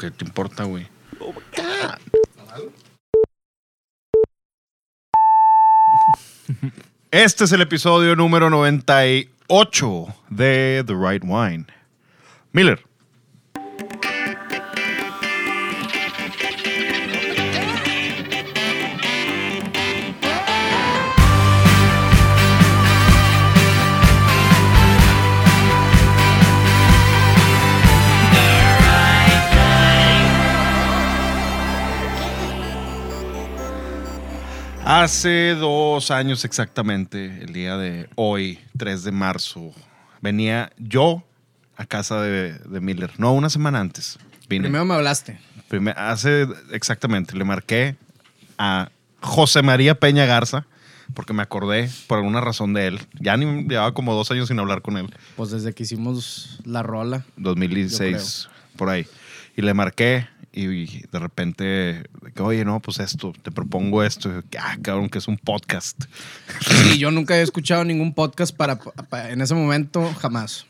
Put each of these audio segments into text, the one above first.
¿qué te importa, güey? Este es el episodio número 98 de The Right Wine. Miller. Hace dos años exactamente, el día de hoy, 3 de marzo, venía yo a casa de, de Miller. No, una semana antes. Vine. Primero me hablaste. Primer- hace exactamente, le marqué a José María Peña Garza, porque me acordé por alguna razón de él. Ya ni llevaba como dos años sin hablar con él. Pues desde que hicimos la rola. 2016, por ahí. Y le marqué y de repente, oye, no, pues esto, te propongo esto. Y ah, cabrón, que es un podcast. Y yo nunca había escuchado ningún podcast para, para- en ese momento, jamás.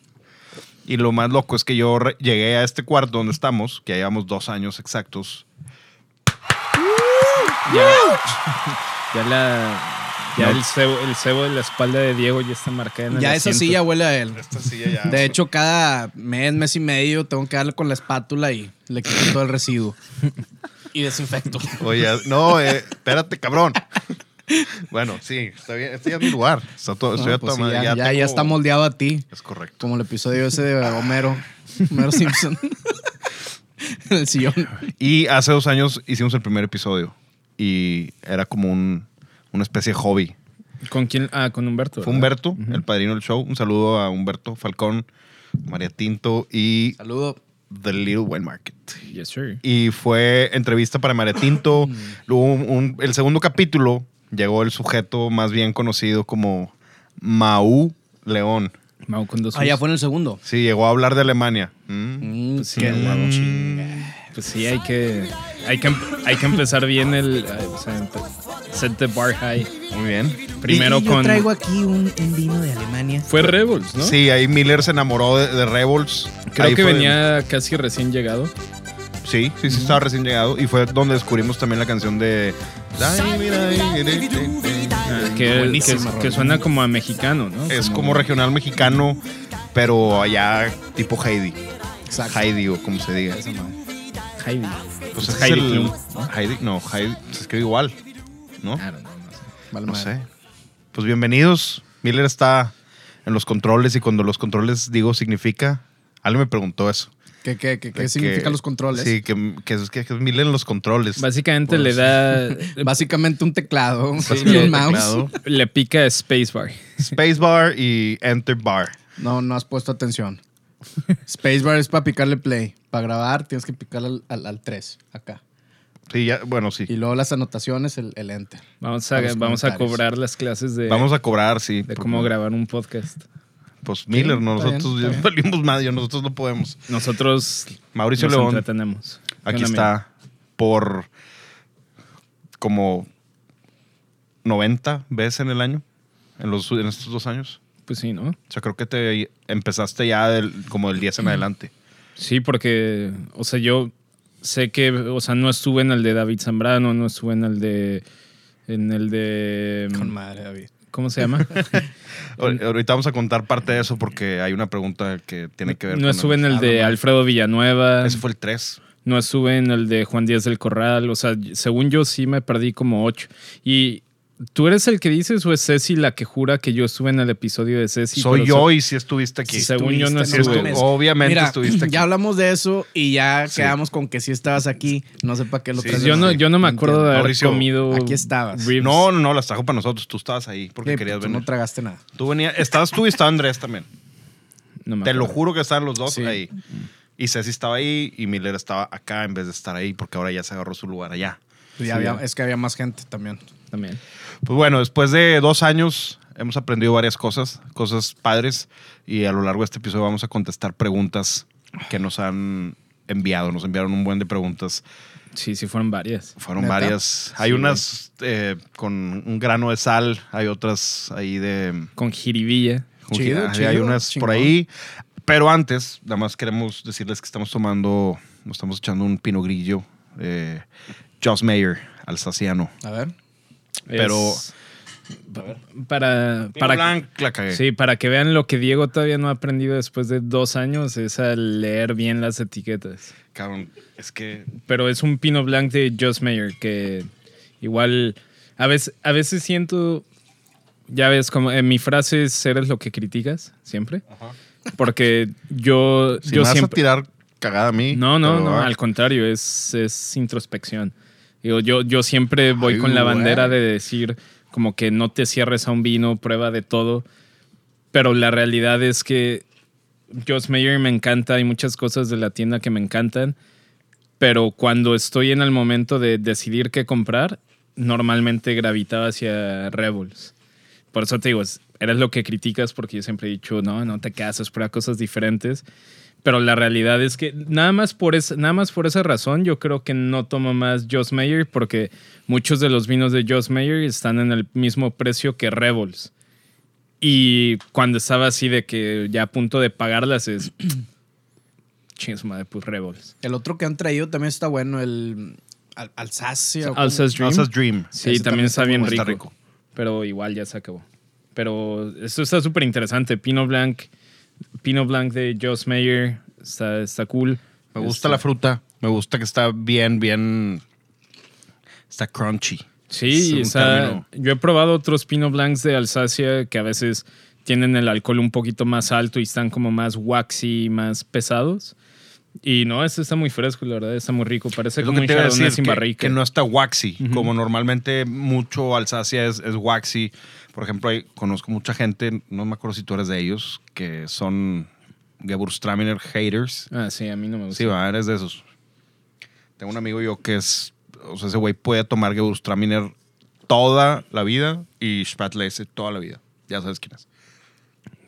Y lo más loco es que yo llegué a este cuarto donde estamos, que llevamos dos años exactos. Ya, ya la. Ya No. el, cebo, el cebo de la espalda de Diego ya está marcada en el Ya esa asiento. silla huele a él. Esta silla ya. De hecho, cada mes, mes y medio tengo que darle con la espátula y le quito todo el residuo. Y desinfecto. Oye, no, eh, espérate, cabrón. Bueno, sí, está bien. Este ya es mi lugar. Está todo, estoy No, pues sí, madre, ya, ya- tengo- ya está moldeado a ti. Es correcto. Como el episodio ese de Homero. Homero Simpson. En el sillón. Y hace dos años hicimos el primer episodio. Y era como un, una especie de hobby. ¿Con quién? Ah, con Humberto. Fue ¿verdad? Humberto, el padrino del show. Un saludo a Humberto Falcón, María Tinto y Saludo. The Little Wine Market. Yes, sir. Y fue entrevista para María Tinto. Luego un- un- el segundo capítulo llegó el sujeto más bien conocido como Mau León. Mau con dos Ah, ya fue en el segundo. Sí, llegó a hablar de Alemania. Mm. Mm, Pues sí, qué. Pues sí, hay que, hay que, hay que empezar bien el. eh, o sea, empe- set the bar high. Muy bien. Primero Y yo con. traigo aquí un, un vino de Alemania. Fue Rebels, ¿no? Sí, ahí Miller se enamoró de, de Rebels. Creo Ahí que venía casi recién llegado. Sí, sí, sí, estaba recién llegado. Y fue donde descubrimos también la canción de. Que, que- que suena como a mexicano, ¿no? Es como regional mexicano, pero allá tipo Heidi. Exacto. Heidi o como se diga. Esa madre. Heidi. Pues Es Heidi el- Heidi, no, Heidi se escribe igual, ¿no? Ah, no, no, no sé. Vale, No madre. sé. Pues bienvenidos. Miller está en los controles y cuando los controles digo significa. Alguien me preguntó eso. ¿Qué, qué, qué, qué significan que- los controles? Sí, que, que es, que Miller en los controles. Básicamente Pues- le da. Básicamente un teclado Sí, y le- un mouse. teclado. le pica Spacebar. Spacebar y Enter Bar. No, no has puesto atención. Spacebar es para picarle play. Para grabar tienes que picarle al, al, 3, acá. Sí, ya, bueno, sí. Y luego las anotaciones, el, el enter. Vamos a, vamos a cobrar las clases de, Vamos a cobrar, sí. de cómo grabar un podcast. Pues Miller, no, está bien, nosotros ya bien. valimos más, yo, nosotros no podemos. Nosotros Mauricio nos León, entretenemos. aquí está por como 90 veces en el año, en, los, en estos dos años. Pues sí, ¿no? O sea, creo que te empezaste ya del, como del 10 en adelante. Sí, porque, o sea, yo sé que, o sea, no estuve en el de David Zambrano, no estuve en el de, en el de, Con madre, David. ¿cómo se llama? Ahor- Ahorita vamos a contar parte de eso porque hay una pregunta que tiene que ver No con estuve en el Ah, de no, Alfredo Villanueva, Ese fue el 3. no estuve en el de Juan Díaz del Corral, o sea, según yo sí me perdí como ocho. Y ¿tú eres el que dices o es Ceci la que jura que yo estuve en el episodio de Ceci? Soy yo so- y si estuviste aquí. Según yo no estuve. estu- obviamente Mira, estuviste aquí. ya hablamos de eso y ya Sí. quedamos con que sí estabas aquí. No sé para qué lo Sí, traes. Yo no, sí. yo no me acuerdo de haber Mauricio, comido. aquí estabas. ribs. No, no, no, las trajo para nosotros. Tú estabas ahí porque Sí, querías tú venir. no tragaste nada. Tú venías, estabas tú y estaba Andrés también. No me Te lo juro que estaban los dos Sí. ahí. Y Ceci estaba ahí y Miller estaba acá en vez de estar ahí porque ahora ya se agarró su lugar allá. Pues ya Sí, había- ya. es que había más gente también. También. Pues bueno, después de dos años hemos aprendido varias cosas, cosas padres y a lo largo de este episodio vamos a contestar preguntas que nos han enviado. Nos enviaron un buen de preguntas. Sí, sí, fueron varias. Fueron ¿Neta? varias. Hay Sí, unas eh, con un grano de sal, hay otras ahí de... Con jiribilla. Chido, hay, chido, hay unas chingón. por ahí. Pero antes, nada más queremos decirles que estamos tomando nos estamos echando un pino grillo. Eh, Joss Mayer, alsaciano. A ver. Pero- Es- para, Pino para, Blanc la cagué. sí, para que vean lo que Diego todavía no ha aprendido después de dos años, es a leer bien las etiquetas. Cabrón, es que Pero es un Pinot Blanc de Joss Mayer que igual a veces, a veces siento, ya ves, como en mi frase es eres lo que criticas, siempre. Porque yo, si yo me vas a tirar cagada a mí. No, no, no, ah, al contrario, es, es introspección. Digo, yo, yo siempre voy Ay, con la güey. bandera de decir como que no te cierres a un vino, prueba de todo. Pero la realidad es que Joss Mayer me encanta, hay muchas cosas de la tienda que me encantan, pero cuando estoy en el momento de decidir qué comprar, normalmente gravitaba hacia Rebels. Por eso te digo, es- eres lo que criticas porque yo siempre he dicho, no, no te casas, prueba cosas diferentes. Pero la realidad es que nada más por, esa, nada más por esa razón yo creo que no tomo más Joss Mayer porque muchos de los vinos de Joss Mayer están en el mismo precio que Rebels. Y cuando estaba así de que ya a punto de pagarlas es... Chingue su madre, pues Rebels. El otro que han traído también está bueno, el Al- Alsacia. Alsace Dream. Alsace Dream. Sí, también, también está está bien rico, rico. Pero igual ya se acabó. Pero esto está súper interesante. Pinot Blanc, Pinot Blanc de Joss Mayer está, está cool. Me gusta Este, la fruta. Me gusta que está bien, bien. Está crunchy. Sí, está- yo he probado otros Pinot Blancs de Alsacia que a veces tienen el alcohol un poquito más alto y están como más waxy, más pesados. Y no, este está muy fresco, la verdad, está muy rico. Parece Es como que un te decir, sin que, barrica. que no está waxy. Como normalmente mucho Alsacia es, es waxy. Por ejemplo, hay- conozco mucha gente, no me acuerdo si tú eres de ellos, que son Gewürztraminer haters. Ah, sí, a mí no me gusta. Sí, va, eres de esos. Tengo un amigo yo que es, o sea, ese güey puede tomar Gewürztraminer toda la vida y Spätlese toda la vida. Ya sabes quién es.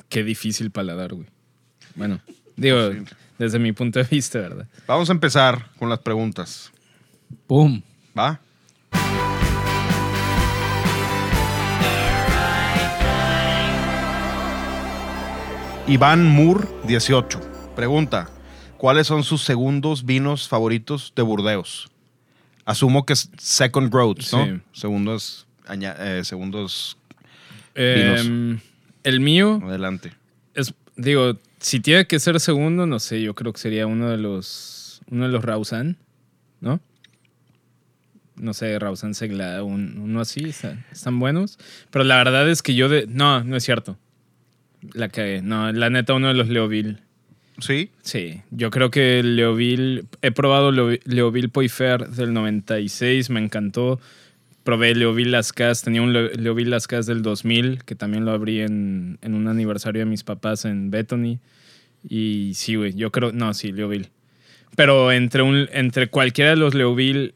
Qué difícil paladar, güey. Bueno, digo, Sí. desde mi punto de vista, ¿verdad? Vamos a empezar con las preguntas. ¡Pum! ¿Va? Iván Moore, 18. Pregunta: ¿Cuáles son sus segundos vinos favoritos de Burdeos? Asumo que es Second Growth, ¿no? Sí. Segundos, aña- eh, segundos Eh, el mío adelante. es, digo, si tiene que ser segundo, no sé, yo creo que sería uno de los, uno de los Rausan, ¿no? No sé, Rausan Segla, un- uno así, está- están buenos. Pero la verdad es que yo de, no, no es cierto. La cagué. No, la neta, uno de los Leoville. ¿Sí? Sí, yo creo que Leoville, he probado Leo- Leoville Poifer del 96, me encantó. Probé Leoville Lascas, tenía un Le- Leoville Lascas del 2000, que también lo abrí en, en un aniversario de mis papás en Bethany. Y sí, güey, yo creo, no, sí, Leoville. Pero entre, un, entre cualquiera de los Leoville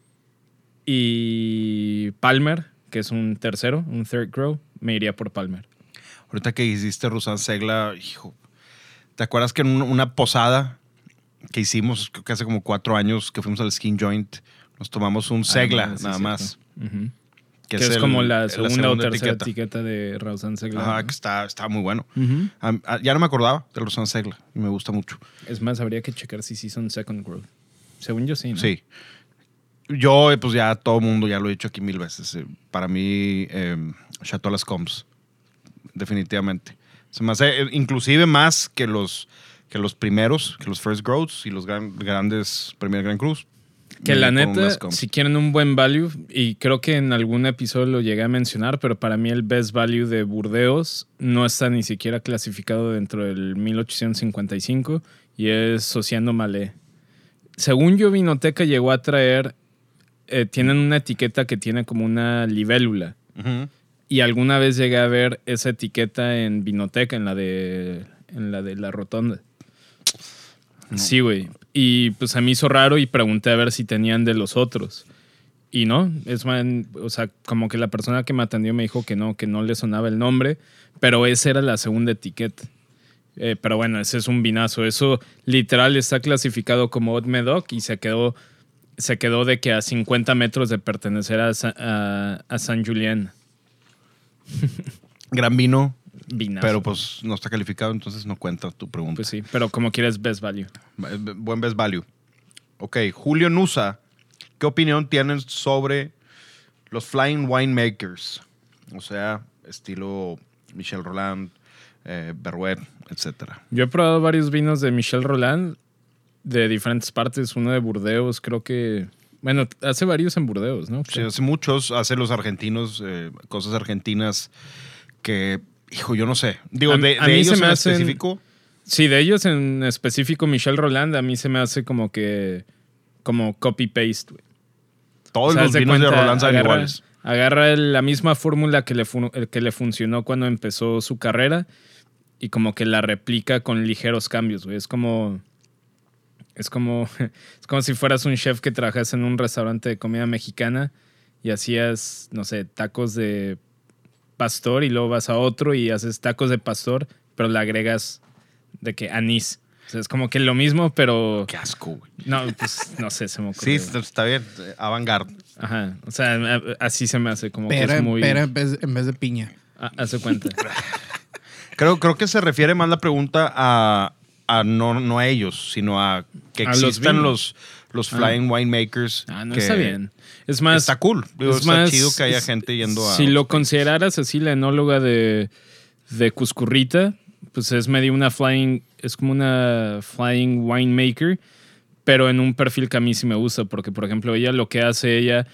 y Palmer, que es un tercero, un third grow, me iría por Palmer. Ahorita que hiciste Rusan Segla, hijo. ¿Te acuerdas que en un- una posada que hicimos, creo que hace como cuatro años, que fuimos al Skin Joint, nos tomamos un Segla, Ah, sí, nada cierto. más. Ujú. Que, es, el- como la la segunda, o tercera etiqueta, de Rausan Segla. Ajá, ¿no? que está, está muy bueno. Ujú. Am- ah, ya no me acordaba del Rusan Segla y me gusta mucho. Es más, habría que checar si sí son second growth. Según yo sí, ¿no? Sí. Yo, eh, pues ya todo el mundo, ya lo he dicho aquí mil veces. eh, Para mí, eh, Chateau Las Combs. Definitivamente. Se me hace, eh, inclusive más que los, que los primeros, que los First Growths y los gran- grandes Premier Grand Cruz. Que la neta, si quieren un buen value, y creo que en algún episodio lo llegué a mencionar, pero para mí el best value de Burdeos no está ni siquiera clasificado dentro del 1855 y es Sociando Malé. Según yo, Vinoteca llegó a traer, eh, tienen una etiqueta que tiene como una libélula. Ujú. Y alguna vez llegué a ver esa etiqueta en Vinoteca, en la de, en la, de la rotonda. Sí, güey. Y pues a mí hizo raro y pregunté a ver si tenían de los otros. Y no, es más, o sea, como que la persona que me atendió me dijo que no, que no le sonaba el nombre, pero esa era la segunda etiqueta. Eh, pero bueno, ese es un vinazo. Eso literal está clasificado como Haute Medoc y se quedó, se quedó de que a 50 metros de pertenecer a, Sa- a, a San Julien. Gran vino, Vinazo. pero pues no está calificado, entonces no cuenta tu pregunta. Pues sí, pero como quieres, best value. Buen best value. Ok, Julio Nusa, ¿qué opinión tienen sobre los Flying Winemakers? O sea, estilo Michel Roland, eh, Berruet, etcétera. Yo he probado varios vinos de Michel Roland de diferentes partes. Uno de Burdeos, creo que. Bueno, hace varios en Burdeos, ¿no? Sí, hace muchos, hace los argentinos, eh, cosas argentinas que, hijo, yo no sé. Digo, A- de, a de mí se ellos me en hacen- específico, Sí, de ellos en específico, Michel Roland, a mí se me hace como que. como copy-paste, güey. todos O sea, los de vinos de cuenta, Roland saben agarra- iguales. Agarra la misma fórmula que le, que le funcionó cuando empezó su carrera y como que la replica con ligeros cambios, güey. Es como. Es como, es como si fueras un chef que trabajas en un restaurante de comida mexicana y hacías, no sé, tacos de pastor y luego vas a otro y haces tacos de pastor, pero le agregas de que anís. O sea, es como que lo mismo, pero... Qué asco, güey. No, pues no sé, se me ocurrió. Sí, está, bien. Avant-garde. Ajá. O sea, así se me hace como que es muy... pera en, vez, en vez de piña. Ah, hace cuenta. Creo, creo que se refiere más la pregunta a, a no, no a ellos, sino a que A existan los, los Flying Winemakers. Ah, no que está bien. Es más... Está cool. Digo, es está más- chido que haya es- gente yendo a. Si lo consideraras así, la enóloga de, de Cuscurrita, pues es medio una flying, es como una flying winemaker, pero en un perfil que a mí sí me gusta, porque por ejemplo ella lo que hace ella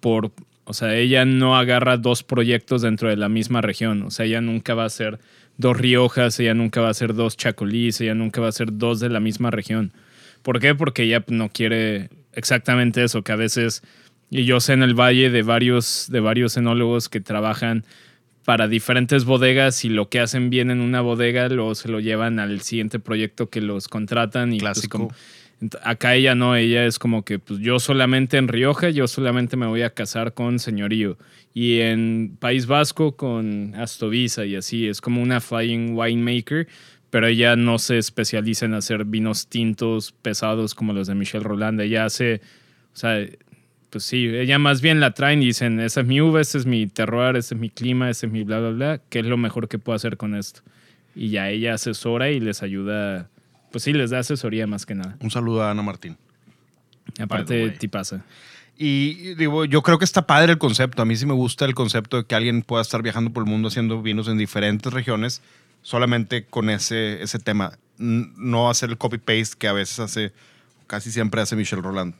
por, o sea, ella no agarra dos proyectos dentro de la misma región, o sea, ella nunca va a hacer dos Riojas, ella nunca va a hacer dos Chacolís, ella nunca va a hacer dos de la misma región. ¿Por qué? Porque ella no quiere exactamente eso, que a veces, y yo sé en el valle de varios, de varios enólogos que trabajan para diferentes bodegas y lo que hacen bien en una bodega luego se lo llevan al siguiente proyecto que los contratan y pues, Clásico. como- acá ella no, ella es como que pues, yo solamente en Rioja, yo solamente me voy a casar con señorío y en País Vasco con Astovisa y así, es como una flying winemaker, pero ella no se especializa en hacer vinos tintos pesados como los de Michel Roland, ella hace, o sea, pues sí, ella más bien la traen y dicen, esa es mi uva, este es mi terroir, este es mi clima, este es mi bla, bla, bla, ¿qué es lo mejor que puedo hacer con esto? Y ya ella asesora y les ayuda, pues sí, les da asesoría más que nada. Un saludo a Ana Martín. Aparte, ti pasa. Y digo, yo creo que está padre el concepto. A mí sí me gusta el concepto de que alguien pueda estar viajando por el mundo haciendo vinos en diferentes regiones solamente con ese, ese tema. No hacer el copy-paste que a veces hace, casi siempre hace Michel Roland.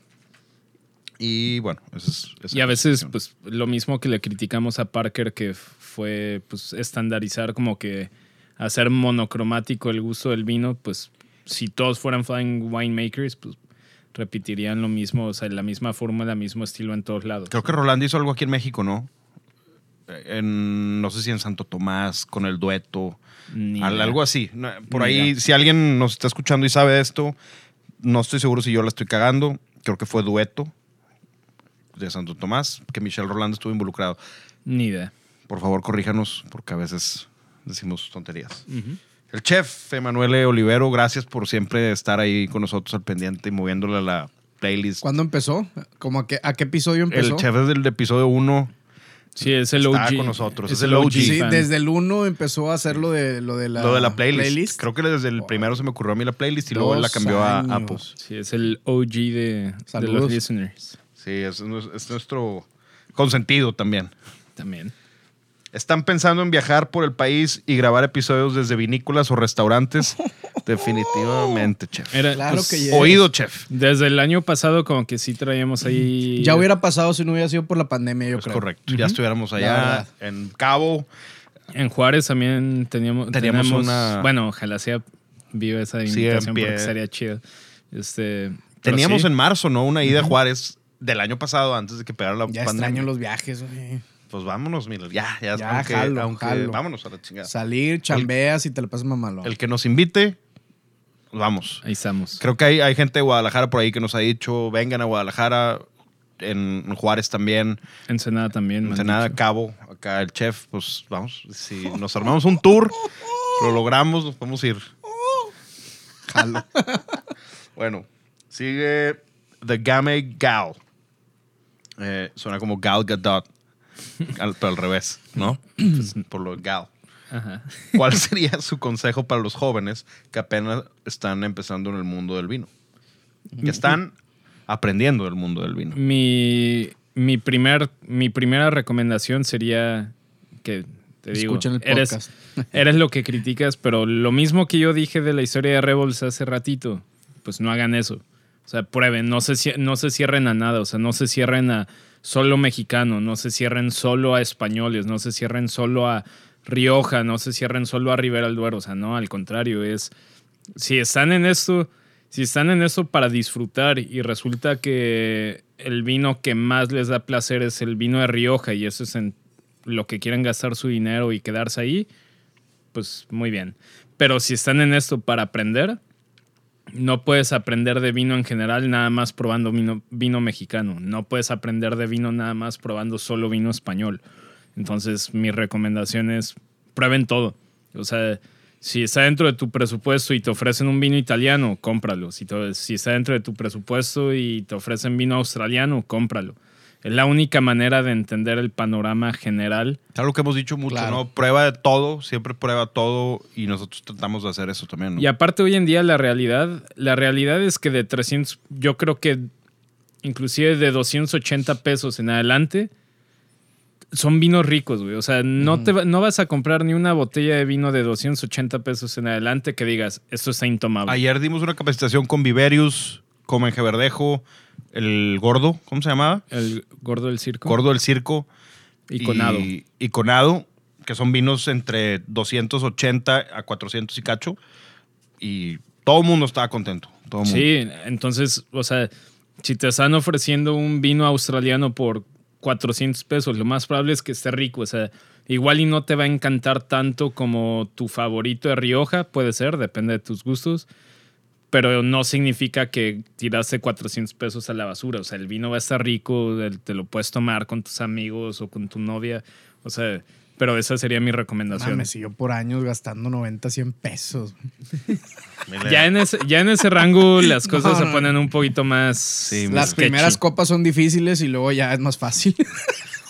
Y bueno, eso es... esa Y a veces, pues, lo mismo que le criticamos a Parker, que fue, pues, estandarizar como que hacer monocromático el gusto del vino, pues, si todos fueran flying winemakers, pues, repetirían lo mismo, o sea, la misma fórmula, el mismo estilo en todos lados. Creo que Roland hizo algo aquí en México, ¿no? En, no sé si en Santo Tomás, con el dueto. Al- algo así. Por Ni ahí, idea. si alguien nos está escuchando y sabe esto, no estoy seguro si yo la estoy cagando. Creo que fue dueto de Santo Tomás, que Michelle Roland estuvo involucrado. Ni idea. Por favor, corríjanos, porque a veces decimos tonterías. El chef Emanuele Olivero, gracias por siempre estar ahí con nosotros al pendiente y moviéndole a la playlist. ¿Cuándo empezó? ¿Cómo a, qué, ¿A qué episodio empezó? El chef desde el episodio 1 Sí, es el Está OG. con nosotros, es el OG. Sí, desde el 1 empezó a hacer lo de, lo de la, lo de la playlist. Creo que desde el primero se me ocurrió a mí la playlist y luego él la Dos cambió a. Apple. Sí, es el OG de, los listeners. Sí, es, es nuestro consentido también. También. ¿Están pensando en viajar por el país y grabar episodios desde vinícolas o restaurantes? Definitivamente, chef. Era, Claro pues, que ya. Oído, chef. Desde el año pasado como que sí traíamos ahí... Ya hubiera pasado si no hubiera sido por la pandemia, yo Es creo. correcto. Ya estuviéramos allá en Cabo. En Juárez también teníamos... Teníamos tenemos- una- Bueno, ojalá sea viva esa invitación porque sería chido. Este, Teníamos sí. en marzo, ¿no? Una ida a Juárez del año pasado, antes de que pegara la Ya pandemia. extraño los viajes, güey. Pues vámonos, mira. Ya, ya. Ya, aunque, jalo, aunque- jalo. Vámonos a la chingada. Salir, chambeas y te la pasas mamalón. El que nos invite, vamos. Ahí estamos. Creo que hay, hay gente de Guadalajara por ahí que nos ha dicho, vengan a Guadalajara, en, Juárez también, Ensenada también. Ensenada. Cabo, acá el chef, pues vamos, si nos armamos un tour, lo logramos, nos podemos ir. Jalo. Bueno, sigue The Game Gal. Eh, suena como Gal Gadot, al- pero al revés, ¿no? Pues, por lo de Gal. Ajá. ¿Cuál sería su consejo para los jóvenes que apenas están empezando en el mundo del vino? Que están aprendiendo del mundo del vino. Mi, mi, primer, mi primera recomendación sería que te digo, Escuchen el eres, podcast. eres lo que criticas, pero lo mismo que yo dije de la historia de Rebels hace ratito, pues no hagan eso. O sea, prueben, no se, no se cierren a nada, o sea, no se cierren a solo mexicano, no se cierren solo a españoles, no se cierren solo a Rioja, no se cierren solo a Ribera del Duero, o sea, no, al contrario, es, si están en esto, si están en esto para disfrutar y resulta que el vino que más les da placer es el vino de Rioja y eso es en lo que quieren gastar su dinero y quedarse ahí, pues muy bien. Pero si están en esto para aprender, no puedes aprender de vino en general nada más probando vino, mexicano. No puedes aprender de vino nada más probando solo vino español. Entonces, mi recomendación es prueben todo. O sea, si está dentro de tu presupuesto y te ofrecen un vino italiano, cómpralo. Si, si está dentro de tu presupuesto y te ofrecen vino australiano, cómpralo. Es la única manera de entender el panorama general. Es algo que hemos dicho mucho, Claro. ¿no? Prueba de todo, siempre prueba todo y nosotros tratamos de hacer eso también, ¿no? Y aparte hoy en día la realidad, la realidad es que de 300, yo creo que inclusive de 280 pesos en adelante, son vinos ricos, güey. O sea, no, te no vas a comprar ni una botella de vino de 280 pesos en adelante que digas, esto está intomable. Ayer dimos una capacitación con Viverius, con Menjeverdejo, el gordo, ¿cómo se llamaba? El gordo del circo. Gordo del circo. y conado. Y, y conado, que son vinos entre 280 a 400 y cacho. Y todo el mundo estaba contento. Todo el mundo. Sí, entonces, o sea, si te están ofreciendo un vino australiano por 400 pesos, lo más probable es que esté rico. O sea, igual y no te va a encantar tanto como tu favorito de Rioja, puede ser, depende de tus gustos. Pero no significa que tiraste 400 pesos a la basura. O sea, el vino va a estar rico, te lo puedes tomar con tus amigos o con tu novia. O sea, pero esa sería mi recomendación. Mames, y yo por años gastando 90, 100 pesos. Ya en, ese, ya en ese rango las cosas No, se ponen un poquito más. Sí, Las sketchy. primeras copas son difíciles y luego ya es más fácil.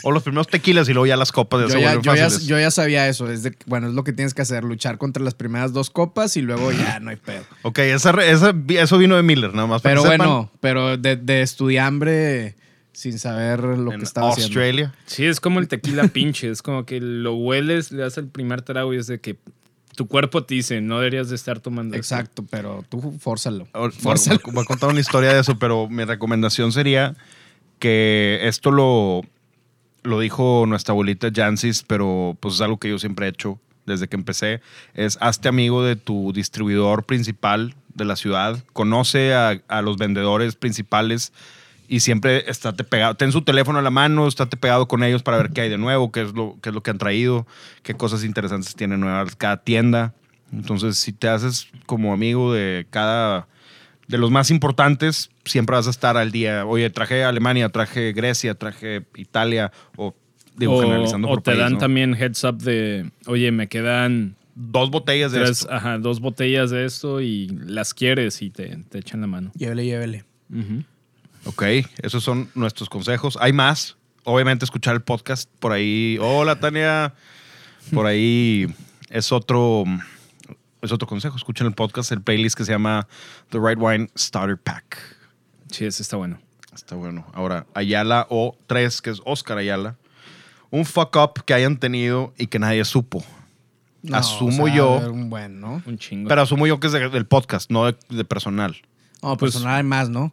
O los primeros tequilas y luego ya las copas ya Yo se ya, yo, ya, fáciles. yo ya sabía eso. Es de- bueno, es lo que tienes que hacer, luchar contra las primeras dos copas y luego ya no hay pedo. Ok, esa, esa- eso vino de Miller, nada más. para Pero sepan, bueno, pero de, de estudiambre sin saber lo en que estaba haciendo. Australia. Sí, es como el tequila pinche. Es como que lo hueles, le das el primer trago y es de que tu cuerpo te dice, no deberías de estar tomando. esto". Exacto, pero tú fórzalo. Voy a contar una historia de eso, pero mi recomendación sería que esto lo, lo dijo nuestra abuelita Jancis, pero pues es algo que yo siempre he hecho desde que empecé, es hazte amigo de tu distribuidor principal de la ciudad, conoce a, a los vendedores principales y siempre estate pegado, ten su teléfono a la mano, estate pegado con ellos para ver qué hay de nuevo, qué es lo, qué es lo que han traído, qué cosas interesantes tiene nuevas cada tienda. Entonces, si te haces como amigo de cada, de los más importantes, siempre vas a estar al día. Oye, traje Alemania, traje Grecia, traje Italia, o digo, o generalizando o por te país, dan ¿no? también heads up de, oye, me quedan dos botellas de tres, esto. ajá, dos botellas de esto y las quieres y te, te echan la mano. Llévele, llévele. Ujú. Ok, esos son nuestros consejos. Hay más. Obviamente escuchar el podcast por ahí. Hola, Tania. Por ahí es otro, es otro consejo. Escuchen el podcast, el playlist que se llama The Right Wine Starter Pack. Sí, ese está bueno. Está bueno. Ahora, Ayala o 3, que es Oscar Ayala. Un fuck up que hayan tenido y que nadie supo. No, Asumo o sea, yo. Un buen, ¿no? Un chingo. Pero asumo yo que es de- del podcast, no de, de personal. No, Pues- personal hay más, ¿no?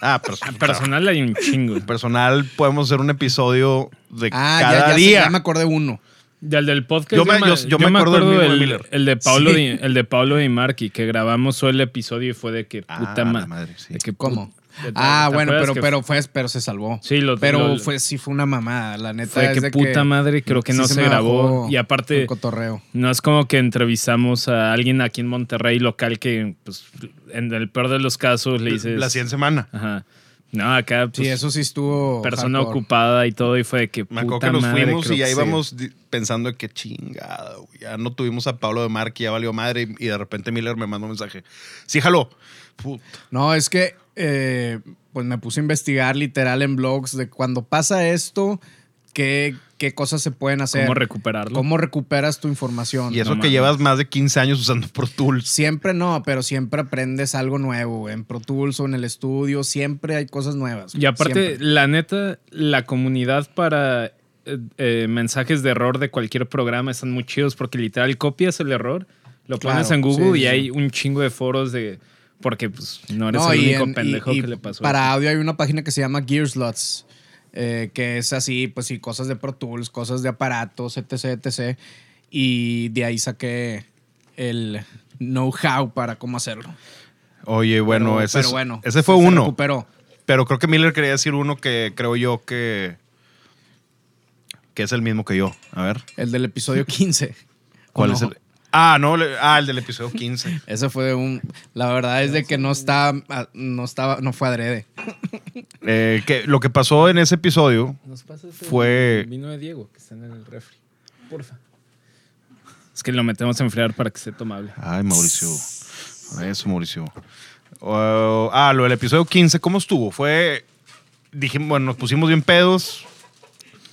Ah, personal. Personal hay un chingo. Personal, podemos hacer un episodio de Ah, cada ya, ya, sé, día. ya me acordé uno. Del del podcast. Yo me- yo- yo me acuerdo del mismo de el, el de Pablo Sí. Di, el de Pablo Di Marchi, que grabamos el episodio y fue de que Ah, puta la ma- madre, sí. de que ¿Cómo? ¿te- Ah, bueno, pero, que pero fue, pero se salvó. Sí, lo- pero lo- fue, sí fue una mamada. La neta fue es que de puta madre, creo que sí no se, me grabó. Y aparte, el cotorreo. no es como que entrevistamos a alguien aquí en Monterrey local que, pues, en el peor de los casos le dices. La 100 semana. Ajá. No, acá, pues, Sí, eso sí estuvo. persona hardcore. ocupada y todo, y fue de que Me acuerdo que nos madre, fuimos y ya sí. íbamos di- pensando de que chingada, güey, ya no tuvimos a Pablo de Marque, ya valió madre y, y de repente Miller me mandó un mensaje. Sí, jaló. Puta. No, es que eh, pues me puse a investigar literal en blogs de cuando pasa esto, qué, qué cosas se pueden hacer. ¿Cómo recuperarlo? ¿Cómo recuperas tu información? Y eso No que mames. llevas más de 15 años usando Pro Tools. Siempre no, pero siempre aprendes algo nuevo. En Pro Tools o en el estudio, siempre hay cosas nuevas. Y aparte, Siempre. la neta, la comunidad para eh, eh, mensajes de error de cualquier programa están muy chidos porque literal copias el error, lo pones Claro, en Google sí, y sí, hay un chingo de foros de... Porque pues no eres No, el único en- pendejo y- y que le pasó. Para audio hay una página que se llama Gearslots, eh, que es así, pues sí, cosas de Pro Tools, cosas de aparatos, etc, etc. Y de ahí saqué el know-how para cómo hacerlo. Oye, bueno, Pero- ese, pero es- bueno, ese fue uno. recuperó. Pero creo que Miller quería decir uno que creo yo que. que es el mismo que yo. A ver. El del episodio 15. ¿Cuál ¿O es el.? Ah, no, ah, el del episodio 15. Ese fue un. La verdad es de que no está, no estaba, no fue adrede. Eh, que lo que pasó en ese episodio. Nos pasas el fue- vino de Diego que está en el refri. Porfa. Es que lo metemos a enfriar para que esté tomable. Ay, Mauricio. Eso, Mauricio. Oh, ah, lo del episodio 15, ¿cómo estuvo? Fue. Dijimos, bueno, nos pusimos bien pedos.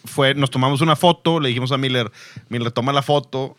Fue, nos tomamos una foto, le dijimos a Miller, Miller, toma la foto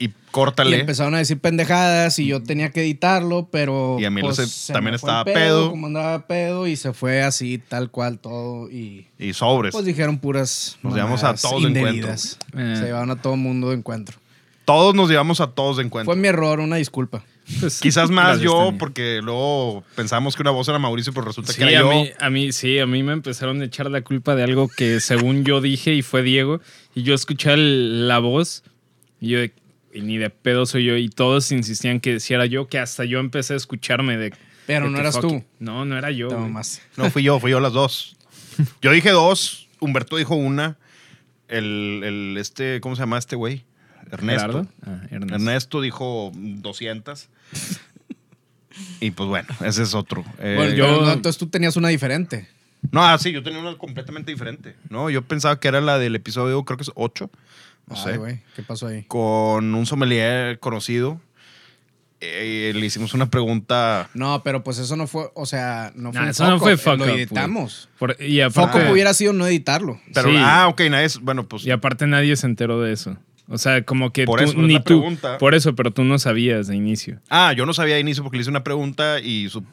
y Y córtale. empezaron a decir pendejadas y yo tenía que editarlo, pero. Y a mí pues, se- se también estaba pedo. Como andaba pedo y se fue así, tal cual todo. Y Y sobres. pues dijeron puras. Nos llevamos a todos de encuentro. indebidas. Eh. Se llevaron a todo mundo de encuentro. Todos nos llevamos a todos de encuentro. Fue mi error, una disculpa. Pues, Quizás más yo, porque luego pensamos que una voz era Mauricio, pero resulta Sí, que era a yo. mí, a mí, sí, a mí me empezaron a echar la culpa de algo que según yo dije y fue Diego. Y yo escuché el- la voz y yo, de- y ni de pedo soy yo. Y todos insistían que si era yo, que hasta yo empecé a escucharme de. Pero de no eras tú. No, no era yo. Güey. mamaste. No fui yo, fui yo las dos. Yo dije dos, Humberto dijo una. El, el este, ¿cómo se llama este güey? Ernesto. Ah, Ernesto. Ernesto dijo 200. y pues bueno, ese es otro. Eh, Bueno, yo- yo, no, entonces tú tenías una diferente. No, ah, sí, yo tenía una completamente diferente. No, yo pensaba que era la del episodio, creo que es 8. No Ay, sé. güey, ¿qué pasó ahí? Con un sommelier conocido. Eh, le hicimos una pregunta. No, pero pues eso no fue, o sea, no fue Nah, un eso no fue up, fuck Lo up, editamos. Por- y aparte, Foco hubiera sido no editarlo. Pero, Sí. ah, ok, nadie Bueno, pues. y aparte nadie se enteró de eso. O sea, como que Por tú, eso, es ni tú. pregunta. Por eso, pero tú no sabías de inicio. Ah, yo no sabía de inicio porque le hice una pregunta y su-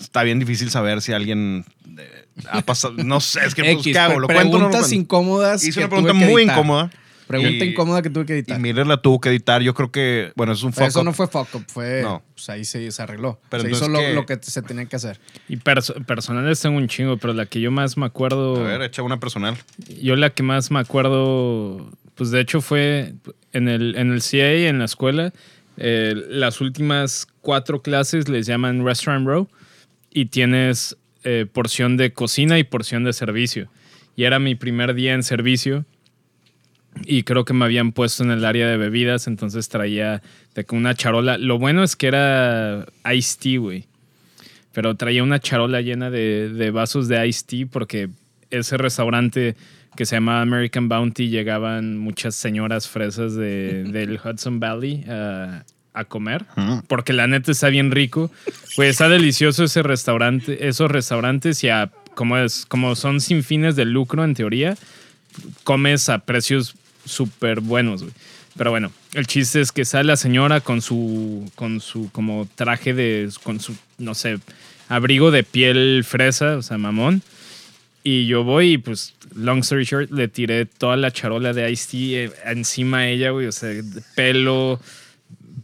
está bien difícil saber si alguien eh, ha pasado. No sé, es que pues, X, ¿qué hago? ¿Lo cuento o no lo preguntas cuento? incómodas. Hice que una pregunta tuve que muy editar. incómoda. Pregunta Y- incómoda que tuve que Y editar. Miller la tuvo que editar. Yo creo que, bueno, es un Pero fuck eso up. no fue fuck up, fue. No. Pues ahí se, se arregló. Pero se hizo entonces, lo, ¿qué? lo que se tenía que hacer. Y perso- personales tengo un chingo, pero la que yo más me acuerdo. A ver, echa una personal. Yo la que más me acuerdo, pues de hecho fue en el, en el CA, en la escuela, eh, las últimas cuatro clases les llaman Restaurant Row y tienes eh, porción de cocina y porción de servicio. Y era mi primer día en servicio y creo que me habían puesto en el área de bebidas, entonces traía de una charola. Lo bueno es que era iced tea, güey. Pero traía una charola llena de, de vasos de iced tea porque ese restaurante que se llamaba American Bounty llegaban muchas señoras fresas de, del Hudson Valley a, a comer. Porque la neta está bien rico. Pues está delicioso ese restaurante, esos restaurantes y a- como, es, como son sin fines de lucro en teoría, comes a precios súper buenos, güey. Pero bueno, el chiste es que sale la señora con su, con su como traje de, con su, no sé, abrigo de piel fresa, o sea, mamón. Y yo voy y pues, long story short, le tiré toda la charola de Ice Tea eh, encima a ella, güey. O sea, de pelo,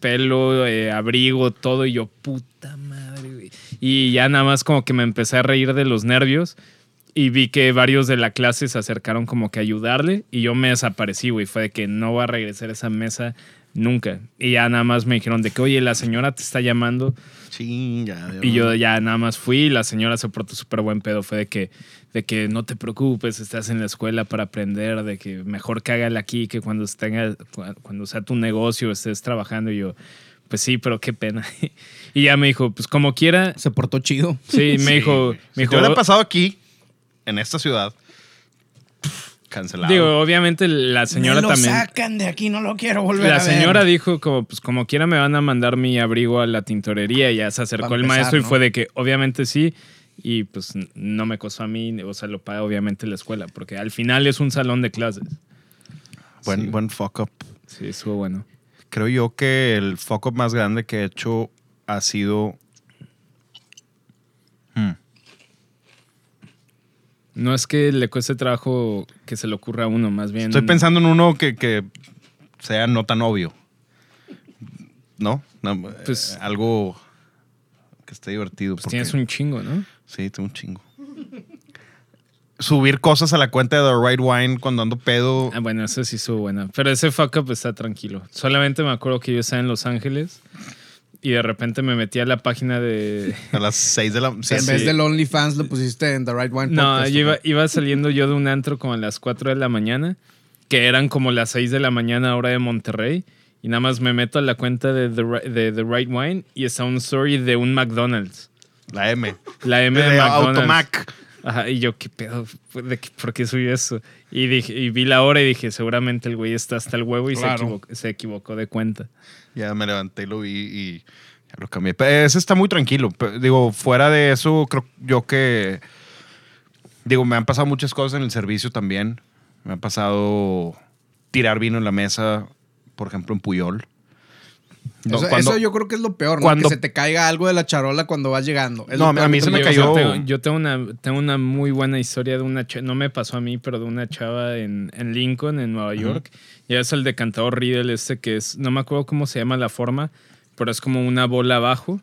pelo, eh, abrigo, todo. Y yo, puta madre, güey. Y ya nada más como que me empecé a reír de los nervios. Y vi que varios de la clase se acercaron como que a ayudarle. Y yo me desaparecí, güey. Fue de que no voy a regresar a esa mesa nunca. Y ya nada más me dijeron de que, oye, la señora te está llamando. Sí, ya. Y yo ya nada más fui y la señora se portó súper buen pedo. Fue de que, de que no te preocupes, estás en la escuela para aprender, de que mejor cágala aquí que cuando, tenga, cuando sea tu negocio, estés trabajando. Y yo, pues sí, pero qué pena. y ya me dijo, pues como quiera. Se portó chido. Sí, me Sí, dijo, me Si te dijo, hubiera pasado aquí, en esta ciudad, cancelado. digo, obviamente la señora Me lo también. sacan de aquí, no lo quiero volver La a ver. señora dijo como, pues como quiera me van a mandar mi abrigo a la tintorería y ya se acercó Pa' el empezar, maestro y ¿no? fue de que obviamente sí. Y pues no me costó a mí, o sea, lo paga obviamente la escuela, porque al final es un salón de clases. Buen, Sí. buen fuck up. Sí, estuvo bueno. Creo yo que el fuck up más grande que he hecho ha sido. Hmm. No es que le cueste trabajo que se le ocurra a uno, más bien. Estoy pensando en uno que, que sea no tan obvio. ¿No? No, Pues- eh, algo que esté divertido. Pues porque- tienes un chingo, ¿no? Sí, tengo un chingo. Subir cosas a la cuenta de The Right Wine cuando ando pedo. Ah, bueno, eso sí estuvo buena. Pero ese fuck up está tranquilo. Solamente me acuerdo que yo estaba en Los Ángeles y de repente me metí a la página de. A las 6 de la sí, en sí. vez del OnlyFans lo pusiste en The Right One No, Podcast, yo iba, iba saliendo yo de un antro como a las 4 de la mañana, que eran como las 6 de la mañana hora de Monterrey. Y nada más me meto a la cuenta de The, de The Right Wine y está un story de un McDonald's. La M. La M de, de McDonald's. Automac. Ajá, y yo, ¿qué pedo? ¿De qué- ¿Por qué subí eso? Y, dije, y vi la hora y dije, seguramente el güey está hasta el huevo y se, equivocó, se equivocó de cuenta. Ya me levanté y lo vi y ya lo cambié. Pero ese está muy tranquilo. Pero, Digo, fuera de eso, creo yo que. Digo, me han pasado muchas cosas en el servicio también. Me ha pasado tirar vino en la mesa, por ejemplo, en Puyol. No, eso, cuando- eso yo creo que es lo peor, ¿no? cuando- Que se te caiga algo de la charola cuando vas llegando. Es No, a mí se me cayó- tengo, yo tengo una, tengo una muy buena historia de una chava, no me pasó a mí, pero de una chava en, en Lincoln, en Nueva York. Ya es el decantador Riedel este que es, no me acuerdo cómo se llama la forma, pero es como una bola abajo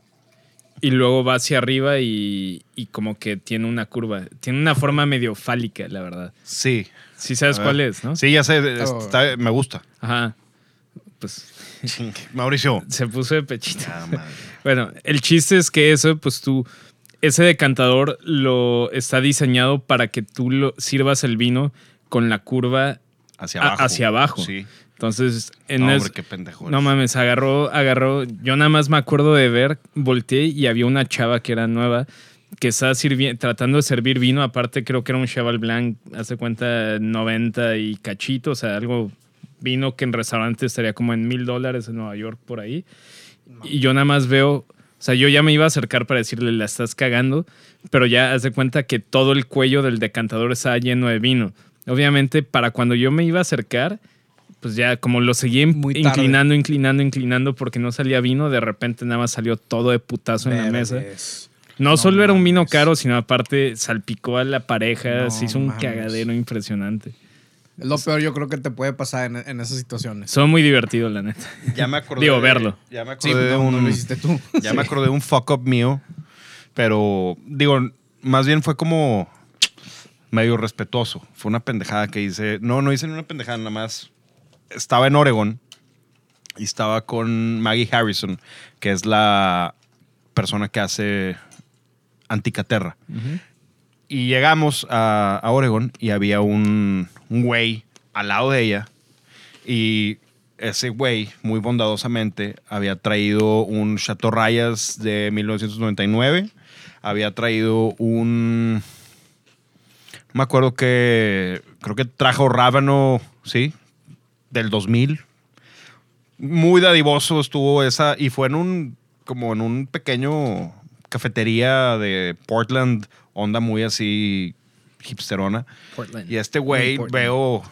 y luego va hacia arriba y, y como que tiene una curva. Tiene una forma medio fálica, la verdad. Sí. Sí sabes A cuál es, ¿no? Sí, ya sé. Oh. está- me gusta. Ajá. Pues Mauricio. se puso de pechito. Ah. Bueno, el chiste es que eso, pues tú, ese decantador lo está diseñado para que tú lo sirvas el vino con la curva Hacia a- abajo. hacia abajo. Sí. Entonces, en No, hombre, qué pendejo. no mames, agarró, agarró. Yo nada más me acuerdo de ver, volteé y había una chava que era nueva que estaba tratando de servir vino. Aparte, creo que era un Cheval Blanc, hace cuenta 90 y cachito, o sea, algo vino que en restaurante estaría como en mil dólares en Nueva York por ahí. Y yo nada más veo, o sea, yo ya me iba a acercar para decirle, la estás cagando, pero ya haz de cuenta que todo el cuello del decantador estaba lleno de vino. Obviamente, para cuando yo me iba a acercar, pues ya como lo seguí Muy inclinando, inclinando, inclinando porque no salía vino, de repente nada más salió todo de putazo en la mesa. No, No solo era un vino caro, sino aparte salpicó a la pareja, No se hizo un mames. cagadero impresionante. Es lo peor yo creo que te puede pasar en, en esas situaciones. Son muy divertido, la neta. Ya me acordé. Digo, de- verlo. Ya me Sí, acordé de no, un. no lo hiciste tú. Ya me acordé de un fuck up mío. Pero, digo, más bien fue como medio respetuoso. Fue una pendejada que hice. No, no hice ni una pendejada, nada más. Estaba en Oregon y estaba con Maggie Harrison, que es la persona que hace Anticaterra. Y llegamos a, a Oregon y había un, un güey al lado de ella. Y ese güey, muy bondadosamente, había traído un Chateau Rayas de 1999. Había traído un. Me acuerdo que. Creo que trajo Rábano, sí, del 2000. Muy dadivoso estuvo esa. Y fue en un. Como en un pequeño cafetería de Portland, onda muy así hipsterona. Portland. Y este güey veo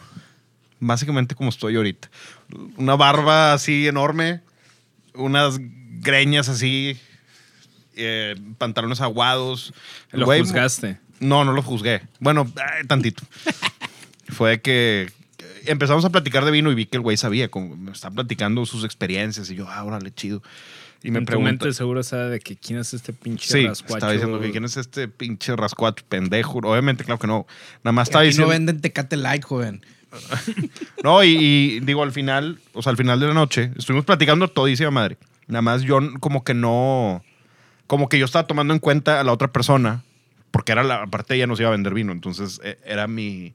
básicamente como estoy ahorita. Una barba así enorme, unas greñas así, eh, pantalones aguados. El Lo güey- juzgaste. No, no lo juzgué. Bueno, eh, tantito. Fue que empezamos a platicar de vino y vi que el güey sabía, como me está platicando sus experiencias y yo, ah, órale, chido. Y me en tu pregunta, mente seguro sabe de que quién es este pinche Sí, rascuacho. estaba diciendo que quién es este pinche rascuacho pendejo. Obviamente, claro que no. Nada más estaba Aquí diciendo. no venden Tecate Light, joven. No, y, y digo, al final, o sea, al final de la noche, estuvimos platicando todísima madre. Nada más yo como que no, como que yo estaba tomando en cuenta a la otra persona, porque era la aparte ella nos iba a vender vino, entonces e- era mi,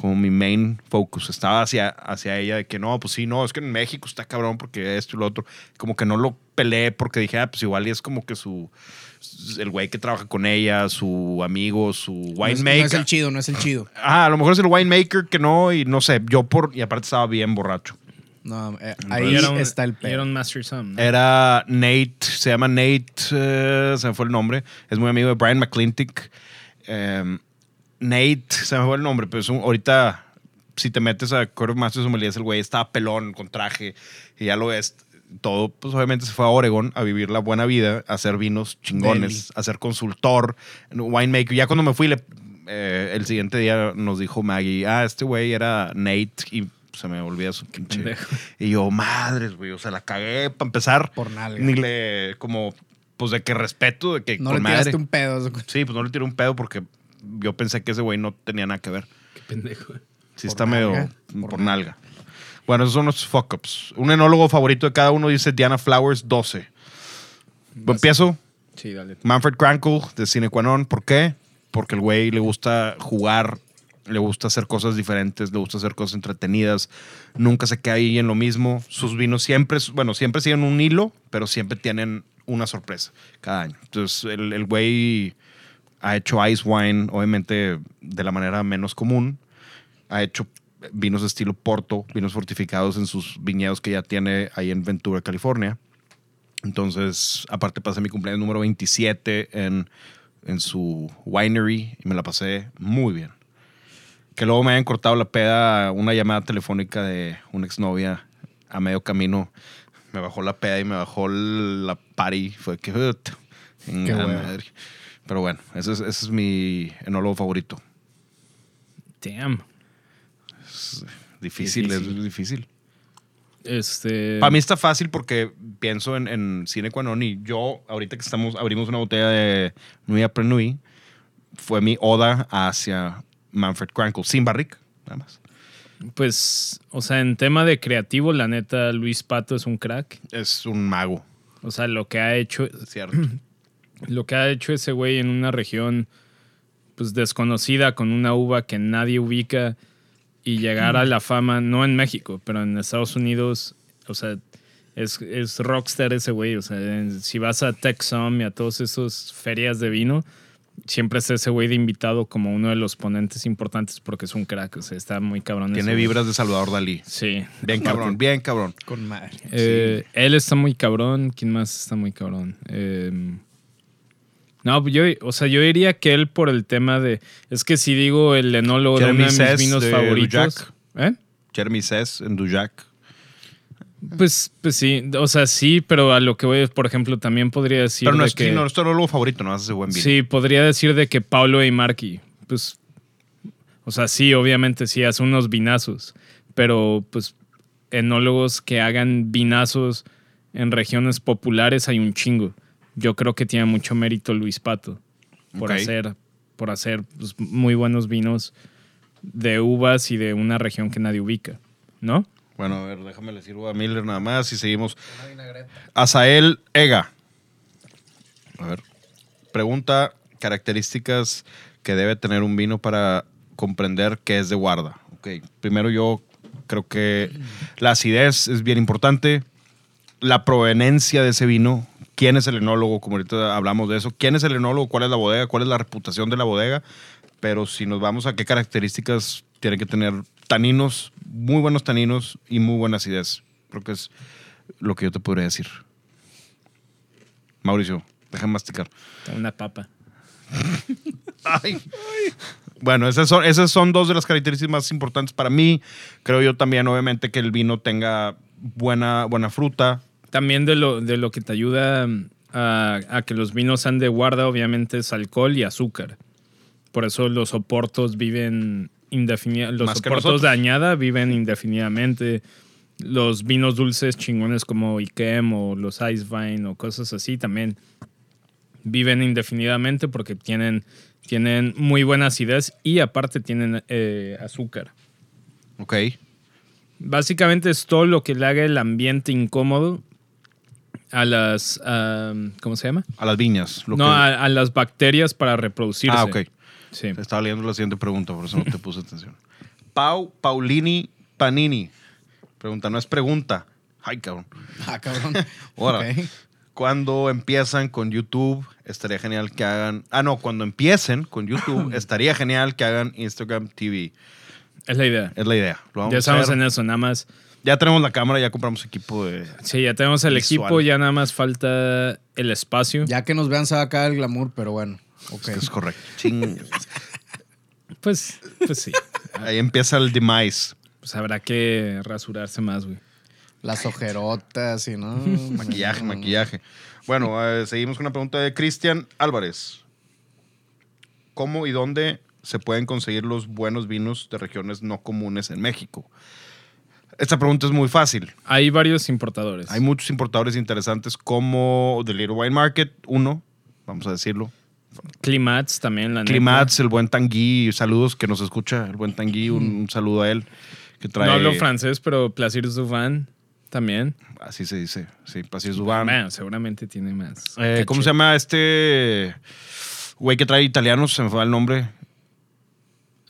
como mi main focus. Estaba hacia, hacia ella de que no, pues sí, no, es que en México está cabrón porque esto y lo otro. Como que no lo peleé porque dije, ah, pues igual y es como que su, el güey que trabaja con ella, su amigo, su No es, winemaker. no es el chido, no es el chido. Ah, a lo mejor es el winemaker que no, y no sé, yo por, y aparte estaba bien borracho. No, eh, ahí era un- está el Era un Master Sam. ¿no? Era Nate, se llama Nate, eh, se me fue el nombre. Es muy amigo de Brian McClintic. Eh, Nate, se me fue el nombre, pero es un- ahorita, si te metes a of Masters Sommeliers, el güey estaba pelón, con traje, y ya lo ves. Todo, pues obviamente se fue a Oregon a vivir la buena vida, a hacer vinos chingones, a ser consultor, winemaker. Ya cuando me fui, le- eh, el siguiente día nos dijo Maggie, ah, este güey era Nate, y se me olvida su pinche. Y yo, madres, güey, o sea, la cagué para empezar. Por nalga. Ni le, como, pues de que respeto, de que No con le tiraste madre. un pedo. Sí, pues no le tiré un pedo porque yo pensé que ese güey no tenía nada que ver. Qué pendejo. Sí, Por está nalga, medio por por, nalga. Bueno, esos son los fuck-ups. Un enólogo favorito de cada uno dice Diana Flowers 12. Empiezo. Sí, dale. Manfred Crankle de Cine Qua Non. ¿Por qué? Porque el güey le gusta jugar, le gusta hacer cosas diferentes, le gusta hacer cosas entretenidas. Nunca se queda ahí en lo mismo. Sus vinos siempre, bueno, siempre siguen un hilo, pero siempre tienen una sorpresa cada año. Entonces, el el güey ha hecho ice wine, obviamente de la manera menos común. Ha hecho vinos de estilo Porto, vinos fortificados en sus viñedos que ya tiene ahí en Ventura, California. Entonces, aparte pasé mi cumpleaños número 27 en, en su winery y me la pasé muy bien. Que luego me hayan cortado la peda una llamada telefónica de una exnovia a medio camino. Me bajó la peda y me bajó la party. Fue que... "Ut, chingada hueva. madre". Pero bueno, ese es, ese es mi enólogo favorito. Damn. Difícil, Difícil. es difícil. Este. Para mí está fácil porque pienso en, en Cine Qua Non y yo, ahorita que estamos, abrimos una botella de Nuit Après fue mi oda hacia Manfred Crankle, sin barrica, nada más. Pues, o sea, en tema de creativo, la neta, Luis Pato es un crack. Es un mago, O sea, lo que ha hecho, es cierto. lo que ha hecho ese güey en una región pues desconocida con una uva que nadie ubica y llegar a la fama, no en México, pero en Estados Unidos, o sea, es, es rockstar ese güey. O sea, en- si vas a Texom y a todas esas ferias de vino, siempre es ese güey de invitado como uno de los ponentes importantes porque es un crack. O sea, está muy cabrón. Tiene ese güey. vibras de Salvador Dalí. Sí. Bien cabrón, bien cabrón. Con madre. eh, Él está muy cabrón. ¿Quién más está muy cabrón? Eh, no, pues yo, o sea, yo diría que él por el tema de. Es que si digo el enólogo de uno de mis vinos de favoritos. Dujac. ¿Eh? Jeremy en Dujac. Pues, pues sí, o sea, sí, pero a lo que voy, por ejemplo, también podría decir Pero no de es, que. no, es tu enólogo favorito, no hace buen vino. Sí, podría decir de que Paulo y Marqui, pues, o sea, sí, obviamente sí hace unos vinazos, pero pues enólogos que hagan vinazos en regiones populares hay un chingo. Yo creo que tiene mucho mérito Luis Pato por hacer, por hacer pues, muy buenos vinos de uvas y de una región que nadie ubica, ¿no? Bueno, a ver, déjame le sirvo a Miller nada más y seguimos. Azael Ega. A ver. Pregunta características que debe tener un vino para comprender qué es de guarda. Ok, primero yo creo que la acidez es bien importante. La proveniencia de ese vino. ¿Quién es el enólogo? Como ahorita hablamos de eso. ¿Quién es el enólogo? ¿Cuál es la bodega? ¿Cuál es la reputación de la bodega? Pero si nos vamos a qué características tiene que tener taninos, muy buenos taninos y muy buena acidez. Creo que es lo que yo te podría decir. Mauricio, déjame masticar. Una papa. Ay. Bueno, esas son, esas son dos de las características más importantes para mí. Creo yo también, obviamente, que el vino tenga buena, buena fruta. También de lo, de lo que te ayuda mm, a, a que los vinos sean de guarda, obviamente, es alcohol y azúcar. Por eso los oportos viven indefinidamente. Los Más que oportos nosotros. de añada viven indefinidamente. Los vinos dulces chingones como Ikem o los Ice Vine o cosas así también viven indefinidamente porque tienen, tienen muy buena acidez y aparte tienen eh, azúcar. Ok. Básicamente es todo lo que le haga el ambiente incómodo a las. ¿Cómo se llama? A las viñas. lo no, que- a, a las bacterias para reproducirse. ah, ok. Sí. Estaba leyendo la siguiente pregunta, por eso no te puse atención. Pau Paulini Panini. Pregunta, no es pregunta. Ay, cabrón. Ah, cabrón. Ahora, cuando empiezan con YouTube, estaría genial que hagan. Ah, no, cuando empiecen con YouTube, estaría genial que hagan Instagram TV. Es la idea. Es la idea. Lo vamos Ya a estamos hacer. en eso, nada más. Ya tenemos la cámara, ya compramos equipo de. Sí, ya tenemos el Visual. equipo, ya nada más falta el espacio. Ya que nos vean se va a caer el glamour, pero bueno. Ok. Es correcto. Ching. Pues, pues sí. Ahí empieza el demise. Pues habrá que rasurarse más, güey. Las ojerotas y no. Maquillaje, maquillaje. Bueno, eh, seguimos con una pregunta de Cristian Álvarez. ¿Cómo y dónde se pueden conseguir los buenos vinos de regiones no comunes en México? Esta pregunta es muy fácil. Hay varios importadores. Hay muchos importadores interesantes como The Little Wine Market, uno, vamos a decirlo. Climats también, la neta. Climats, el buen Tanguy, saludos que nos escucha, el buen Tanguy, un, un saludo a él. Que trae, No hablo francés, pero Plaisir Duvan también. Así se dice, sí, Pacis Dubán. Bueno, seguramente tiene más. Eh, ¿Cómo se llama este güey que trae italianos? Se me fue el nombre.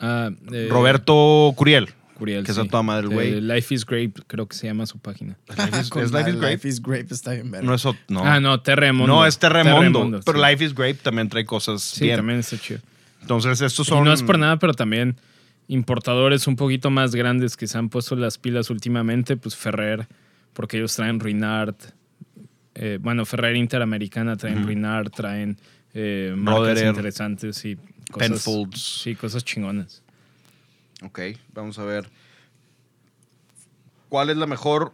Ah, eh, Roberto Curiel. Curiel. que sí. a toda madre el güey. Eh, Life is Grape, creo que se llama su página. Life is, ¿es Life is Grape? Life is Grape está bien verga. No es no. Ah, no, Terremondo. No, es Terremondo. pero sí. Life is Grape también trae cosas Sí, bien. también está chido. Entonces, estos son. Y no es por nada, pero también importadores un poquito más grandes que se han puesto las pilas últimamente, pues Ferrer, porque ellos traen Ruinart. eh, bueno, Ferrer Interamericana traen Ujú. Ruinart, traen eh, marcas Roderer, interesantes y cosas, Penfolds. Sí, cosas chingonas. Ok, vamos a ver. ¿Cuál es la mejor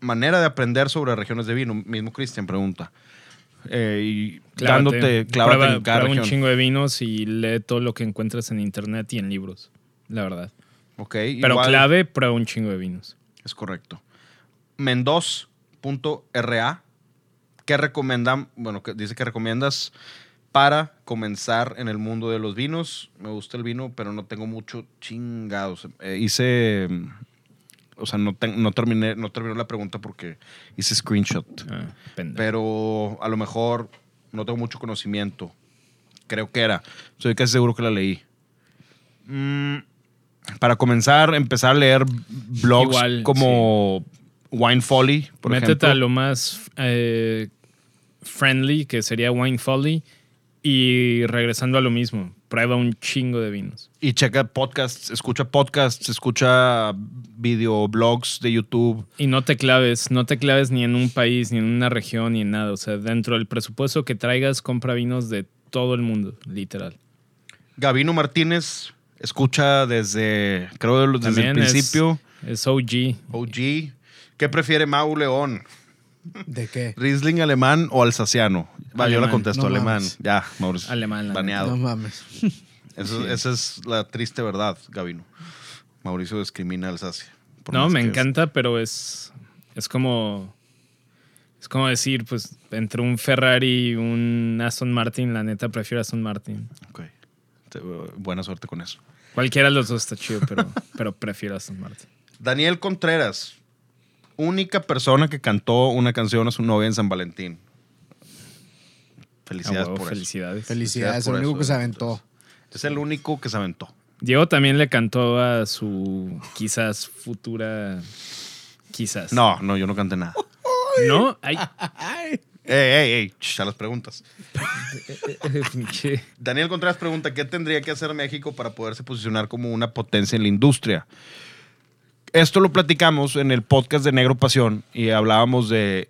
manera de aprender sobre regiones de vino? Mismo Cristian pregunta. Eh, y dándote, clávate prueba, en cada un chingo de vinos y lee todo lo que encuentras en internet y en libros, la verdad. Ok, Pero igual- clave, prueba un chingo de vinos. Es correcto. Mendoz.ra. ¿Qué recomiendan? Bueno, que dice que recomiendas para comenzar en el mundo de los vinos. Me gusta el vino, pero no tengo mucho chingados. Eh, hice. O sea, no, ten- no terminé, no terminé la pregunta porque hice screenshot. Ah. Pero a lo mejor no tengo mucho conocimiento. Creo que era. Estoy casi seguro que la leí. Mm, para comenzar, empezar a leer blogs Igual, como Wine Folly, por Métete ejemplo. a lo más eh, friendly, que sería Wine Folly, y regresando a lo mismo, prueba un chingo de vinos. Y checa podcasts, escucha podcasts, escucha videoblogs de YouTube. Y no te claves, no te claves ni en un país, ni en una región, ni en nada. O sea, dentro del presupuesto que traigas, compra vinos de todo el mundo, literal. Gavino Martínez escucha desde, creo, desde el También es- principio. Es OG. OG. ¿Qué prefiere Mau León? ¿De qué? ¿Riesling alemán o alsaciano? Va, yo la Alemán. contesto, No alemán. mames. Ya, Mauricio. Alemán, Baneado. No mames. Eso- Esa es la triste verdad, Gavino. Mauricio discrimina a Alsacia. No, me es- encanta, pero es, es como... Es como decir, pues, entre un Ferrari y un Aston Martin, la neta prefiero Aston Martin. Ok. Te- buena suerte con eso. Cualquiera de los dos está chido, pero, pero prefiero Aston Martin. Daniel Contreras, única persona que cantó una canción a su novia en San Valentín. Felicidades Ah, por eso. felicidades. Felicidades, el único eso, que se aventó. Es el único que se aventó. Diego también le cantó a su quizás futura... Quizás. No, no, yo no canté nada. ¿No? Ay, ey, ey, ey, a las preguntas. Daniel Contreras pregunta, ¿qué tendría que hacer México para poderse posicionar como una potencia en la industria? Esto lo platicamos en el podcast de Negro Pasión y hablábamos de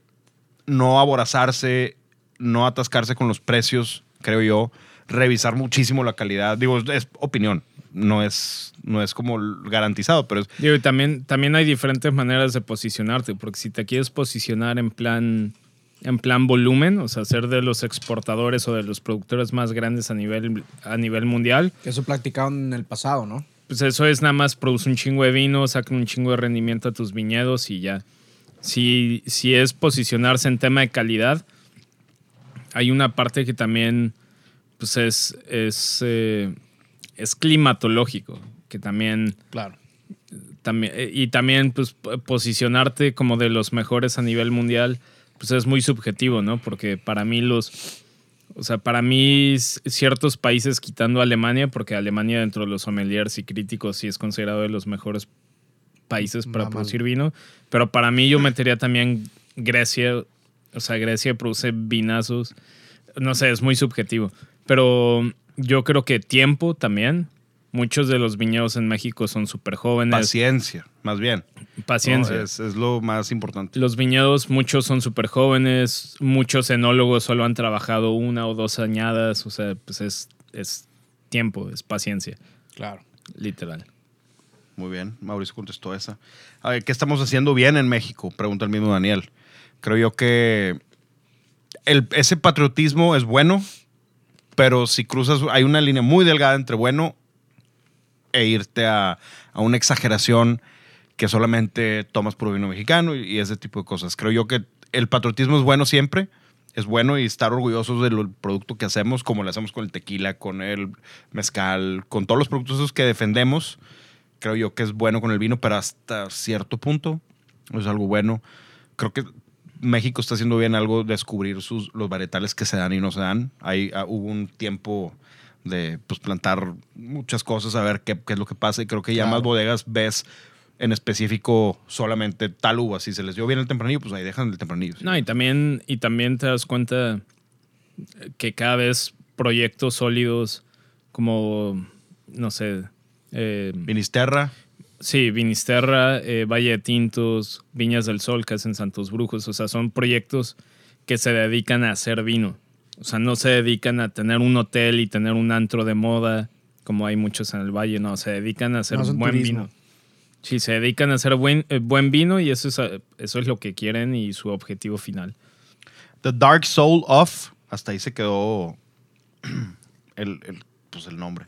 no aborazarse, no atascarse con los precios, creo yo, revisar muchísimo la calidad. Digo, es opinión, no es, no es como garantizado, pero es, Digo, y también, también hay diferentes maneras de posicionarte, porque si te quieres posicionar en plan, en plan volumen, o sea, ser de los exportadores o de los productores más grandes a nivel, a nivel mundial, eso practicaron en el pasado, ¿no? Pues eso es nada más produce un chingo de vino, saca un chingo de rendimiento a tus viñedos y ya. Si, si es posicionarse en tema de calidad, hay una parte que también pues es, es, eh, es climatológico, que también Claro. también, eh, y también pues, posicionarte como de los mejores a nivel mundial, pues es muy subjetivo, ¿no? Porque para mí los, o sea, para mí ciertos países quitando Alemania, porque Alemania dentro de los sommeliers y críticos sí es considerado de los mejores países para Mamá. producir vino, pero para mí yo metería también Grecia, o sea, Grecia produce vinazos, no sé, es muy subjetivo, pero yo creo que tiempo también. Muchos de los viñedos en México son súper jóvenes. paciencia, más bien. Paciencia. ¿no? Es, es lo más importante. Los viñedos, muchos son súper jóvenes, muchos enólogos solo han trabajado una o dos añadas, o sea, pues es, es tiempo, es paciencia, Claro. literal. Muy bien, Mauricio contestó esa. A ver, ¿qué estamos haciendo bien en México? Pregunta el mismo Daniel. Creo yo que el- ese patriotismo es bueno, pero si cruzas, hay una línea muy delgada entre bueno e irte a, a una exageración que solamente tomas puro vino mexicano y, y ese tipo de cosas. Creo yo que el patriotismo es bueno siempre, es bueno y estar orgullosos del producto que hacemos, como lo hacemos con el tequila, con el mezcal, con todos los productos que defendemos. Creo yo que es bueno con el vino, pero hasta cierto punto es algo bueno. Creo que México está haciendo bien algo descubrir sus, los varietales que se dan y no se dan. Ahí ah, hubo un tiempo de pues, plantar muchas cosas, a ver qué, qué es lo que pasa. Y creo que ya Claro. más bodegas ves en específico solamente tal uva. Si se les dio bien el tempranillo, pues ahí dejan el tempranillo. No, y también, y también te das cuenta que cada vez proyectos sólidos como, no sé, eh, Vinisterra, sí, Vinisterra, eh, Valle de Tintos, Viñas del Sol, que hacen Santos Brujos, o sea, son proyectos que se dedican a hacer vino. O sea, no se dedican a tener un hotel y tener un antro de moda, como hay muchos en el valle, no, se dedican a hacer No, buen turismo. vino. Sí, se dedican a hacer buen, eh, buen vino y eso es, eh, eso es lo que quieren y su objetivo final. The Dark Soul of. Hasta ahí se quedó el, el- pues el nombre.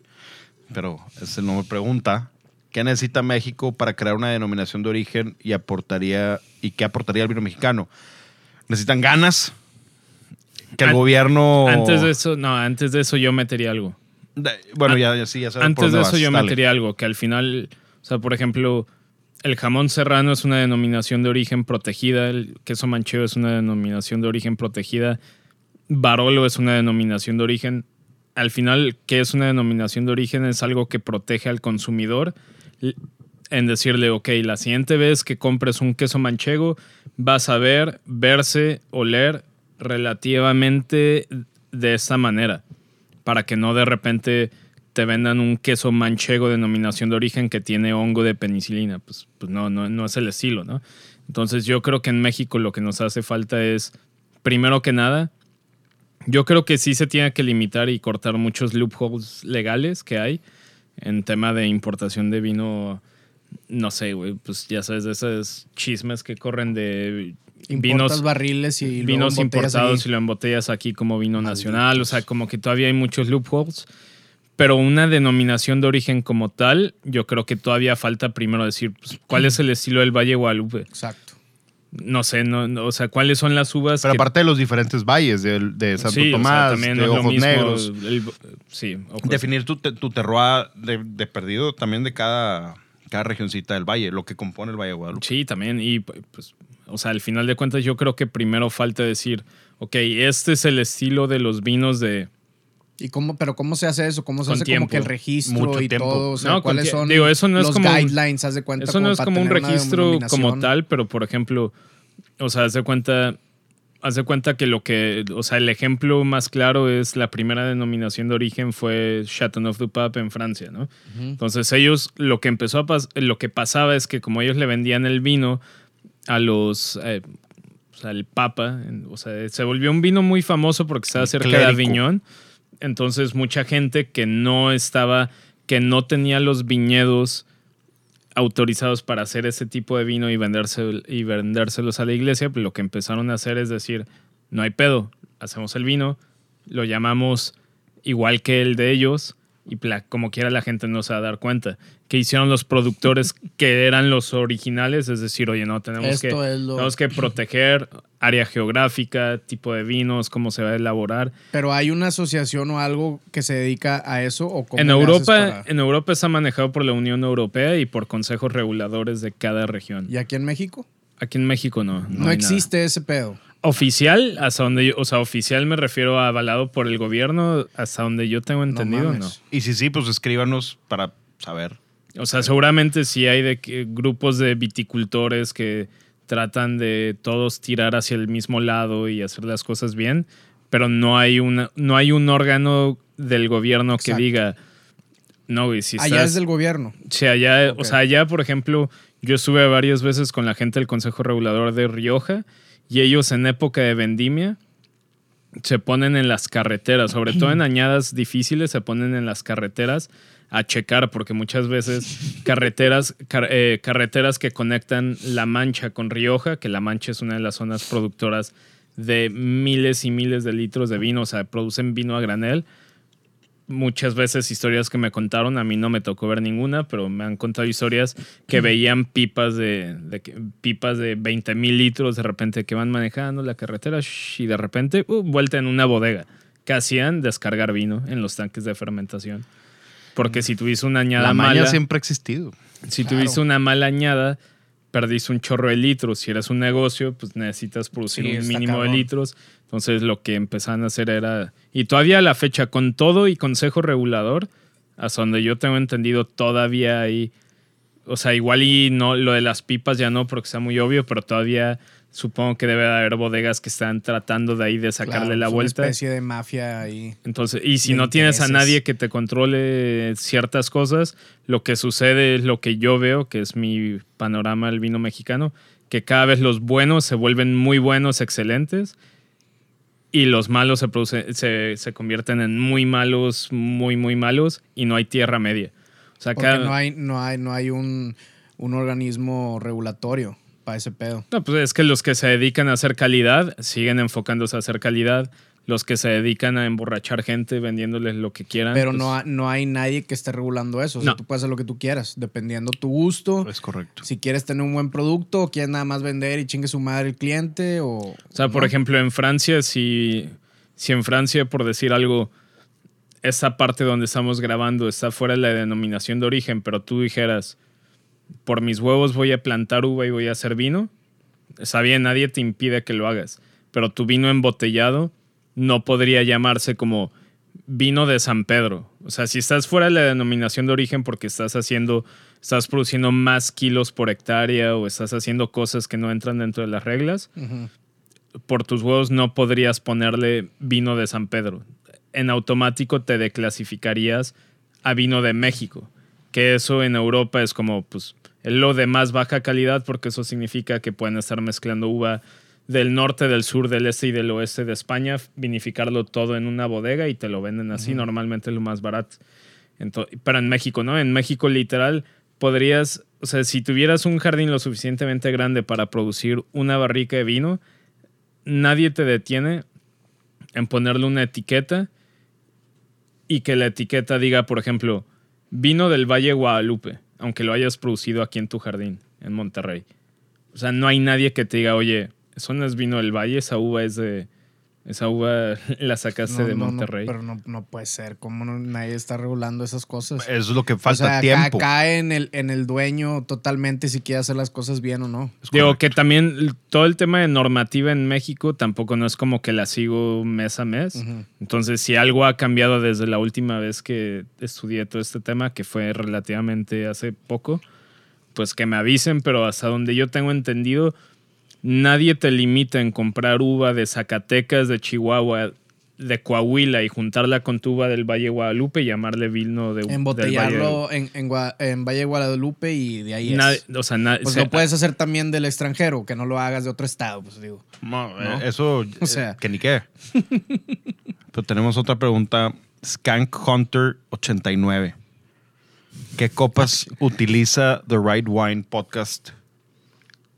Pero ese nombre pregunta. ¿Qué necesita México para crear una denominación de origen y aportaría y qué aportaría al vino mexicano? Necesitan ganas. Que el An- gobierno. Antes de eso, no, antes de eso yo metería algo. De- bueno, ya, ya sí, ya sabes Antes de eso vas. yo Dale. metería algo, que al final, o sea, por ejemplo, el jamón serrano es una denominación de origen protegida, el queso manchego es una denominación de origen protegida, Barolo es una denominación de origen. Al final, ¿qué es una denominación de origen? Es algo que protege al consumidor en decirle, ok, la siguiente vez que compres un queso manchego, vas a ver, verse, oler relativamente de esta manera para que no de repente te vendan un queso manchego de denominación de origen que tiene hongo de penicilina. Pues, pues no, no, no es el estilo, ¿no? Entonces yo creo que en México lo que nos hace falta es, primero que nada, yo creo que sí se tiene que limitar y cortar muchos loopholes legales que hay en tema de importación de vino. No sé, güey, pues ya sabes, de esos chismes que corren de vinos barriles y luego vinos importados aquí. y lo embotellas aquí como vino nacional. O sea, como que todavía hay muchos loopholes. Pero una denominación de origen como tal, yo creo que todavía falta primero decir pues, cuál es el estilo del Valle Guadalupe. Exacto. No sé, no, no, o sea, cuáles son las uvas. Pero que- aparte de los diferentes valles, de, de Santo Sí, o sea, Tomás, también de Ojos mismo, Negros. el- sí, ojos- Definir tu, tu terroir de, de perdido también de cada, cada regioncita del valle, lo que compone el Valle de Guadalupe. Sí, también. Y pues, o sea, al final de cuentas, yo creo que primero falta decir, ok, este es el estilo de los vinos de. ¿Y cómo, pero cómo se hace eso? ¿Cómo se hace tiempo. como que el registro Mucho y tiempo. todo? O sea, No, ¿cuáles son digo, eso no es los como un- guidelines? Haz de cuenta. Eso no es como un registro como tal, pero por ejemplo, o sea, haz de cuenta, haz de cuenta que lo que, o sea, el ejemplo más claro es la primera denominación de origen fue Chateauneuf du Pape en Francia, ¿no? Entonces ellos, lo que empezó a pas- lo que pasaba es que como ellos le vendían el vino a los, eh, o sea, el Papa, o sea, se volvió un vino muy famoso porque estaba cerca de. Aviñón. Entonces mucha gente que no estaba, que no tenía los viñedos autorizados para hacer ese tipo de vino y, venderse, y vendérselos a la iglesia, pues lo que empezaron a hacer es decir, no hay pedo, hacemos el vino, lo llamamos igual que el de ellos y como quiera la gente no se va a dar cuenta. Que hicieron los productores que eran los originales? Es decir, oye, no, tenemos, que, lo- tenemos que proteger área geográfica, tipo de vinos, cómo se va a elaborar. Pero hay una asociación o algo que se dedica a eso o cómo En Europa, para- en Europa está manejado por la Unión Europea y por consejos reguladores de cada región. ¿Y aquí en México? Aquí en México no. No, nada. existe ese pedo. Oficial, hasta donde yo, o sea, oficial me refiero a avalado por el gobierno, hasta donde yo tengo entendido, no. mames. Y si sí, pues escríbanos para saber. O sea, seguramente sí hay de que- grupos de viticultores que tratan de todos tirar hacia el mismo lado y hacer las cosas bien, pero no hay una, no hay un órgano del gobierno que diga No, güey, si Allá estás- es del gobierno. Sí, allá, Ok. o sea, allá, por ejemplo, yo estuve varias veces con la gente del Consejo Regulador de Rioja y ellos en época de vendimia se ponen en las carreteras, sobre todo en añadas difíciles, se ponen en las carreteras a checar, porque muchas veces carreteras, car- eh, carreteras que conectan La Mancha con Rioja, que La Mancha es una de las zonas productoras de miles y miles de litros de vino, o sea, producen vino a granel. Muchas veces historias que me contaron, a mí no me tocó ver ninguna, pero me han contado historias que veían pipas de, pipas de 20 mil litros de repente que van manejando la carretera y de repente uh, vuelta en una bodega que hacían descargar vino en los tanques de fermentación. Porque si tuviste una añada La mala, siempre ha existido. si Claro. tuviste una mala añada, perdiste un chorro de litros. Si eres un negocio, pues necesitas producir Sí, un mínimo de litros. Entonces lo que empezaban a hacer era... Y todavía a la fecha, con todo y consejo regulador, hasta donde yo tengo entendido, todavía hay... O sea, igual y no, lo de las pipas ya no, porque está muy obvio, pero todavía supongo que debe de haber bodegas que están tratando de ahí de sacarle Claro, la es vuelta. Una especie de mafia ahí. Entonces, y si no tienes a nadie que te controle ciertas cosas, lo que sucede es lo que yo veo, que es mi panorama del vino mexicano, que cada vez los buenos se vuelven muy buenos, excelentes, y los malos se, producen- se, se convierten en muy malos, muy, muy malos, y no hay tierra media. O sea, Porque cada- no hay, no hay, no hay un, un organismo regulatorio para ese pedo. No, pues es que los que se dedican a hacer calidad siguen enfocándose a hacer calidad. Los que se dedican a emborrachar gente vendiéndoles lo que quieran. Pero pues, no, ha- no hay nadie que esté regulando eso. O sea, No. tú puedes hacer lo que tú quieras, dependiendo tu gusto. Es correcto. Si quieres tener un buen producto, o quieres nada más vender y chingue su madre el cliente, o. O sea, por ¿no? ejemplo, en Francia, si, si en Francia, por decir algo, esa parte donde estamos grabando está fuera de la denominación de origen, pero tú dijeras, por mis huevos voy a plantar uva y voy a hacer vino, está bien, nadie te impide que lo hagas, pero tu vino embotellado no podría llamarse como vino de San Pedro. O sea, si estás fuera de la denominación de origen porque estás haciendo, estás produciendo más kilos por hectárea o estás haciendo cosas que no entran dentro de las reglas, por tus huevos no podrías ponerle vino de San Pedro. En automático te declasificarías a vino de México. Que eso en Europa es como, pues, lo de más baja calidad, porque eso significa que pueden estar mezclando uva del norte, del sur, del este y del oeste de España, vinificarlo todo en una bodega y te lo venden así, normalmente es lo más barato. Pero en México, ¿no? En México literal podrías, o sea, si tuvieras un jardín lo suficientemente grande para producir una barrica de vino, nadie te detiene en ponerle una etiqueta y que la etiqueta diga, por ejemplo, vino del Valle Guadalupe, aunque lo hayas producido aquí en tu jardín, en Monterrey. O sea, no hay nadie que te diga, oye, eso no es vino del Valle, esa uva es de... Esa uva la sacaste No, de no, no, Monterrey. pero no, no puede ser. ¿Cómo no- nadie está regulando esas cosas? Eso es lo que o falta sea, ca- tiempo. cae en el, en el dueño totalmente si quiere hacer las cosas bien o no. Digo que también todo el tema de normativa en México tampoco no es como que la sigo mes a mes. Ujú. Entonces, si algo ha cambiado desde la última vez que estudié todo este tema, que fue relativamente hace poco, pues que me avisen, pero hasta donde yo tengo entendido, nadie te limita en comprar uva de Zacatecas, de Chihuahua, de Coahuila y juntarla con tu uva del Valle Guadalupe y llamarle vino de del Valle Embotellarlo en, en, Gua- en Valle de Guadalupe y de ahí es. Nadie- o sea, Pues lo puedes hacer también del extranjero, que no lo hagas de otro estado, pues digo. No, ¿no? eh, Eso, O sea. eh, que ni qué. Pero tenemos otra pregunta. Skank Hunter 89. ¿Qué copas utiliza The Right Wine Podcast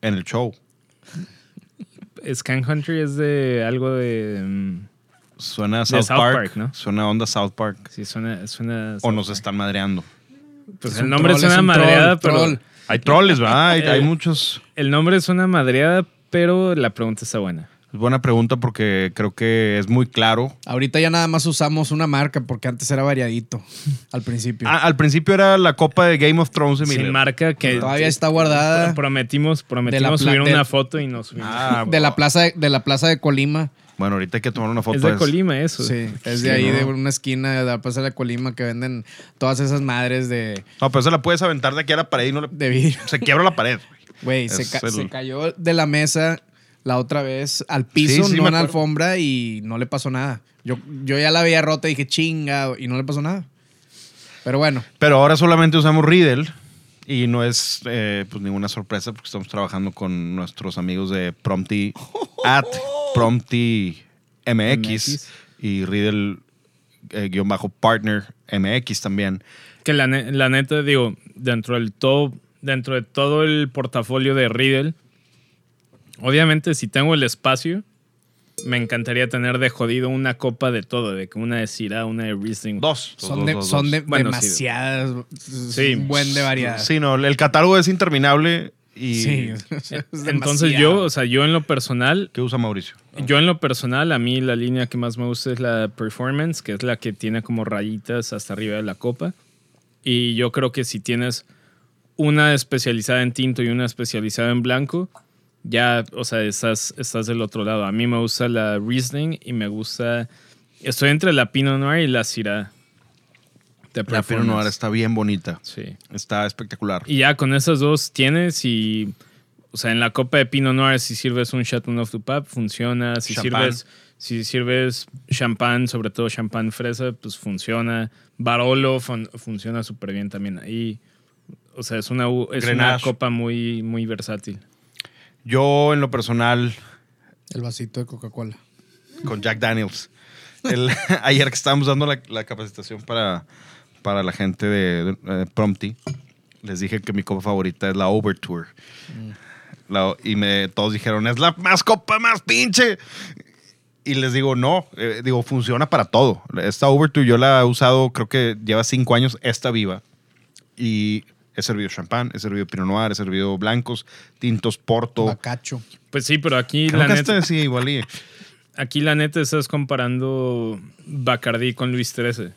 en el show? Scan Country es de algo de... mm, Suena a South, South Park. Park, ¿no? Suena a onda South Park. Sí, suena... suena O nos están madreando. Pues Es el nombre troll, es es una un madreada, troll, pero... troll. Hay troles, ¿verdad? Hay, hay Eh. muchos. El nombre es una madreada, pero la pregunta está buena. Es buena pregunta porque creo que es muy claro. Ahorita ya nada más usamos una marca porque antes era variadito al principio. Ah, al principio era la copa de Game of Thrones de Sin marca que... Todavía está guardada. Prometimos, prometimos De la pla- subir una foto y nos subimos. Ah, de la plaza de, de la plaza de Colima. Bueno, ahorita hay que tomar una foto. es de. Colima eso. Sí, es Sí, de ahí, ¿no? de una esquina de la plaza de Colima que venden todas esas madres de, No, pero esa la puedes aventar de aquí a la pared y no le... de vidrio. Se quiebra la pared. güey. Güey, se, Es ca- el- se cayó de la mesa la otra vez al piso, Sí, sí, no en la alfombra y no le pasó nada. Yo, yo ya la veía rota y dije chinga y no le pasó nada. Pero bueno, Pero ahora solamente usamos Riddle y no es eh, pues ninguna sorpresa porque estamos trabajando con nuestros amigos de Prompty at Prompty MX, MX. y Riddle eh, guion bajo partner MX también. Que la, ne- la neta, digo, dentro del todo, dentro de todo el portafolio de Riddle, obviamente si tengo el espacio, me encantaría tener de jodido una copa de todo, de que una de Syrah, una de Riesling. Dos. dos, son, dos, de- dos, son dos. de- Bueno, demasiadas. Sí. Un buen de variedad. Sí, no, el catálogo es interminable y Sí, es Entonces yo, o sea, yo en lo personal, ¿qué usa Mauricio? yo en lo personal, a mí la línea que más me gusta es la Performance, que es la que tiene como rayitas hasta arriba de la copa. Y yo creo que si tienes una especializada en tinto y una especializada en blanco, ya, o sea, estás, estás del otro lado. A mí me gusta la Riesling y me gusta... Estoy entre la Pinot Noir y la Syrah. La Pinot. Noir está bien bonita. Sí. Está espectacular. Y ya con esas dos tienes y... O sea, en la copa de Pinot Noir, si sirves un Chateauneuf du Pape, funciona. Si Champán. sirves, si sirves champán, sobre todo champán fresa, pues funciona. Barolo fun- funciona súper bien también ahí. O sea, es una, es una copa muy, muy versátil. Yo en lo personal El vasito de Coca-Cola. con Jack Daniels. El- ayer que estábamos dando la, la capacitación para, para la gente de, de, eh, Prompty, les dije que mi copa favorita es la Overture. La- y me, todos dijeron, es la más copa más pinche. Y les digo, no, eh, digo, funciona para todo. Esta Overture yo la he usado, creo que lleva cinco años, esta viva. Y he servido champán, he servido Pinot Noir, he servido blancos, tintos, porto. Bacacho. Pues sí, pero aquí Creo la, que neta, este sí, igual y... aquí la neta estás comparando Bacardí con Luis XIII.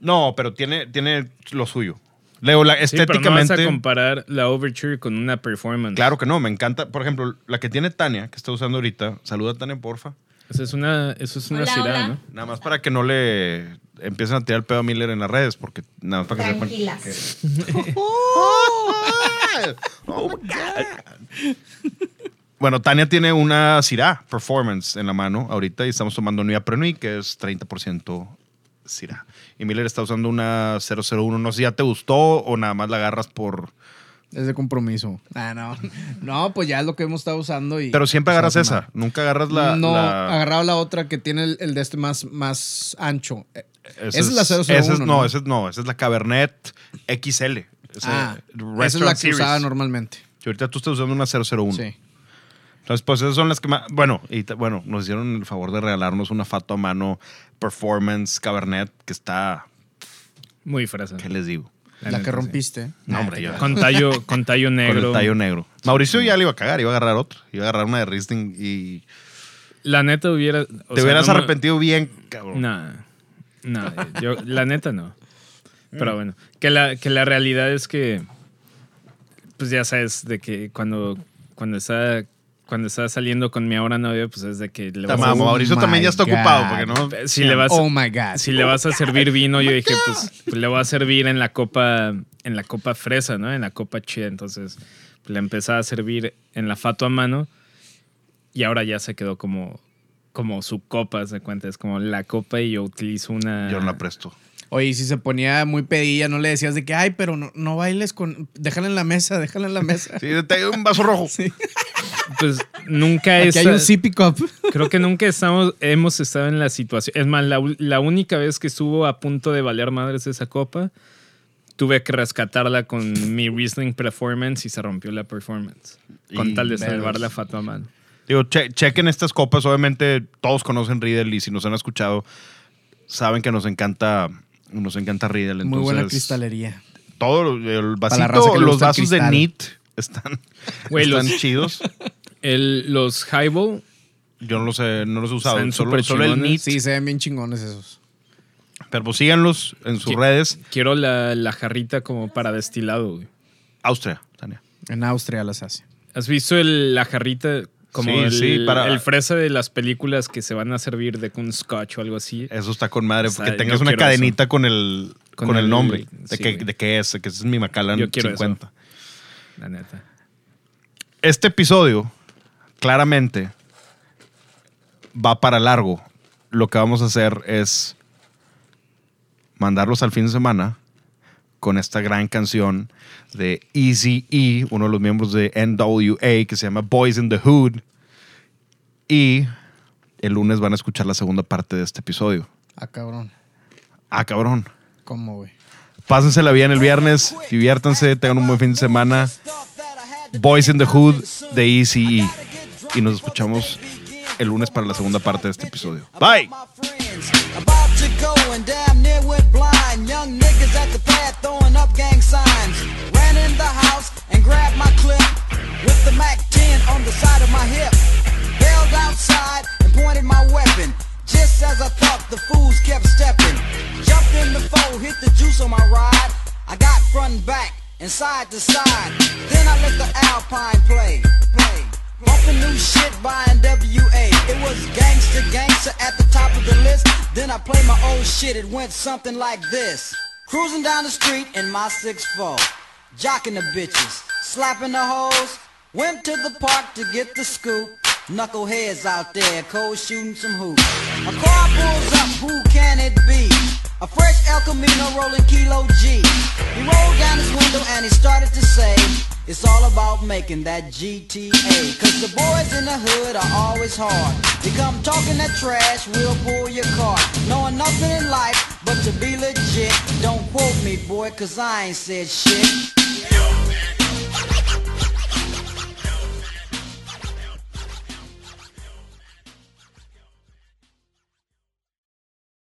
No, pero tiene, tiene lo suyo. Leo, la, Sí, pero no vas estéticamente. a comparar la Overture con una performance. claro que no, me encanta. Por ejemplo, la que tiene Tania, que está usando ahorita. Saluda, Tania, porfa. Eso es una, eso es una Hola, hola. ¿no? Nada más para que no le empiecen a tirar el pedo a Miller en las redes, porque nada más para que sepan. Tranquilas. Oh my God. Bueno, Tania tiene una Syrah Performance en la mano ahorita y estamos tomando Nuit Après Nuit, que es 30% Syrah. Y Miller está usando una 001. No sé si ya te gustó o nada más la agarras por... Es de compromiso. Ah, no. No, pues ya es lo que hemos estado usando. Y, Pero siempre pues, agarras esa. Nunca agarras la... no, la- agarraba la otra que tiene el, el de este más, más ancho. Eh, Esa Esa es la 001, esa es- no, ¿no? esa es, no, esa es la Cabernet XL. Esa- ah, esa es la que Series. usaba normalmente. Y ahorita tú estás usando una 001. Sí. Entonces, pues esas son las que más. Bueno, y bueno, nos hicieron el favor de regalarnos una fato a mano Performance Cabernet que está. Muy fresa. ¿Qué les digo? La, que rompiste. No, Ah, hombre, creas. Con tallo, con tallo negro. Con el tallo negro. Mauricio ya le iba a cagar, iba a agarrar otro. Iba a agarrar una de Riesling y. La neta hubiera. o te sea, hubieras no me- arrepentido bien, cabrón. No, no, yo, la neta no. Pero bueno, que la, que la realidad es que, pues ya sabes, de que cuando, cuando está cuando está saliendo con mi ahora novia, pues es de que le Está vas, mal, a, Mauricio Oh también ya está my ocupado, God. porque no. si le vas, Oh my God. si le vas a servir vino, yo dije, pues, pues, le voy a servir en la copa, en la copa fresa, ¿no? En la copa chida. Entonces, pues, le empezaba a servir en la fato a mano y ahora ya se quedó como, como su copa, se cuenta. Es como la copa y yo utilizo una. Yo no la presto. Oye, y si se ponía muy pedilla, no le decías de que, ay, pero no, no bailes con. Déjala en la mesa, déjala en la mesa. Sí, te doy un vaso rojo. Pues nunca es. hay un sippy cup. Creo que nunca estamos, hemos estado en la situación. Es más, la, la única vez que estuvo a punto de valer madres esa copa, tuve que rescatarla con mi Riesling Performance y se rompió la performance. Con Y tal de salvar la fato a mano. Digo, che- chequen estas copas. Obviamente, todos conocen Riedel y si nos han escuchado, saben que nos encanta. Nos encanta Riedel. Muy buena entonces, cristalería. Todo el vasito, los vasos de. NIT están, Güey, están los- chidos. El, los Highball, Yo no los he, no los he usado. Están Solo, el. NIT. Sí, se ven bien chingones esos. Pero pues síganlos en sus redes. quiero la, la jarrita como para destilado. güey. Austria, Tania. En Austria las hace. ¿Has visto el- la jarrita como Sí, el, sí, para- el fresa de las películas que se van a servir de con scotch o algo así? Eso está con madre. O sea, Porque tengas una cadenita con el, con, Con el, el- nombre. De, sí, que, de que es, que es mi Macallan Yo quiero 50. La neta. Este episodio, claramente, va para largo. Lo que vamos a hacer es mandarlos al fin de semana con esta gran canción de Easy E, uno de los miembros de NWA, que se llama Boys in the Hood. Y el lunes van a escuchar la segunda parte de este episodio. Ah, cabrón. Ah, cabrón. ¿Cómo, güey? Pásensela bien el viernes, diviértanse, tengan un buen fin de semana. Boys in the Hood de Easy E. Y nos escuchamos el lunes para la segunda parte de este episodio. Bye. Grabbed my clip with the Mac 10 on the side of my hip. Bailed outside and pointed my weapon. Just as I thought, the fools kept stepping. Jumped in the foe, hit the juice on my ride. I got front and back and side to side. Then I let the Alpine play. Play. Bumping new shit by NWA. It was gangster, gangster at the top of the list. Then I played my old shit. It went something like this. Cruising down the street in my 6'4. Jocking the bitches. Slapping the hoes. Went to the park to get the scoop. Knuckleheads out there, cold shooting some hoops. A car pulls up, who can it be? A fresh El Camino rolling Kilo G. He rolled down his window and he started to say, It's all about making that GTA. Cause the boys in the hood are always hard. They come talking that trash, we'll pull your car. Knowing nothing in life but to be legit. Don't quote me, boy, cause I ain't said shit.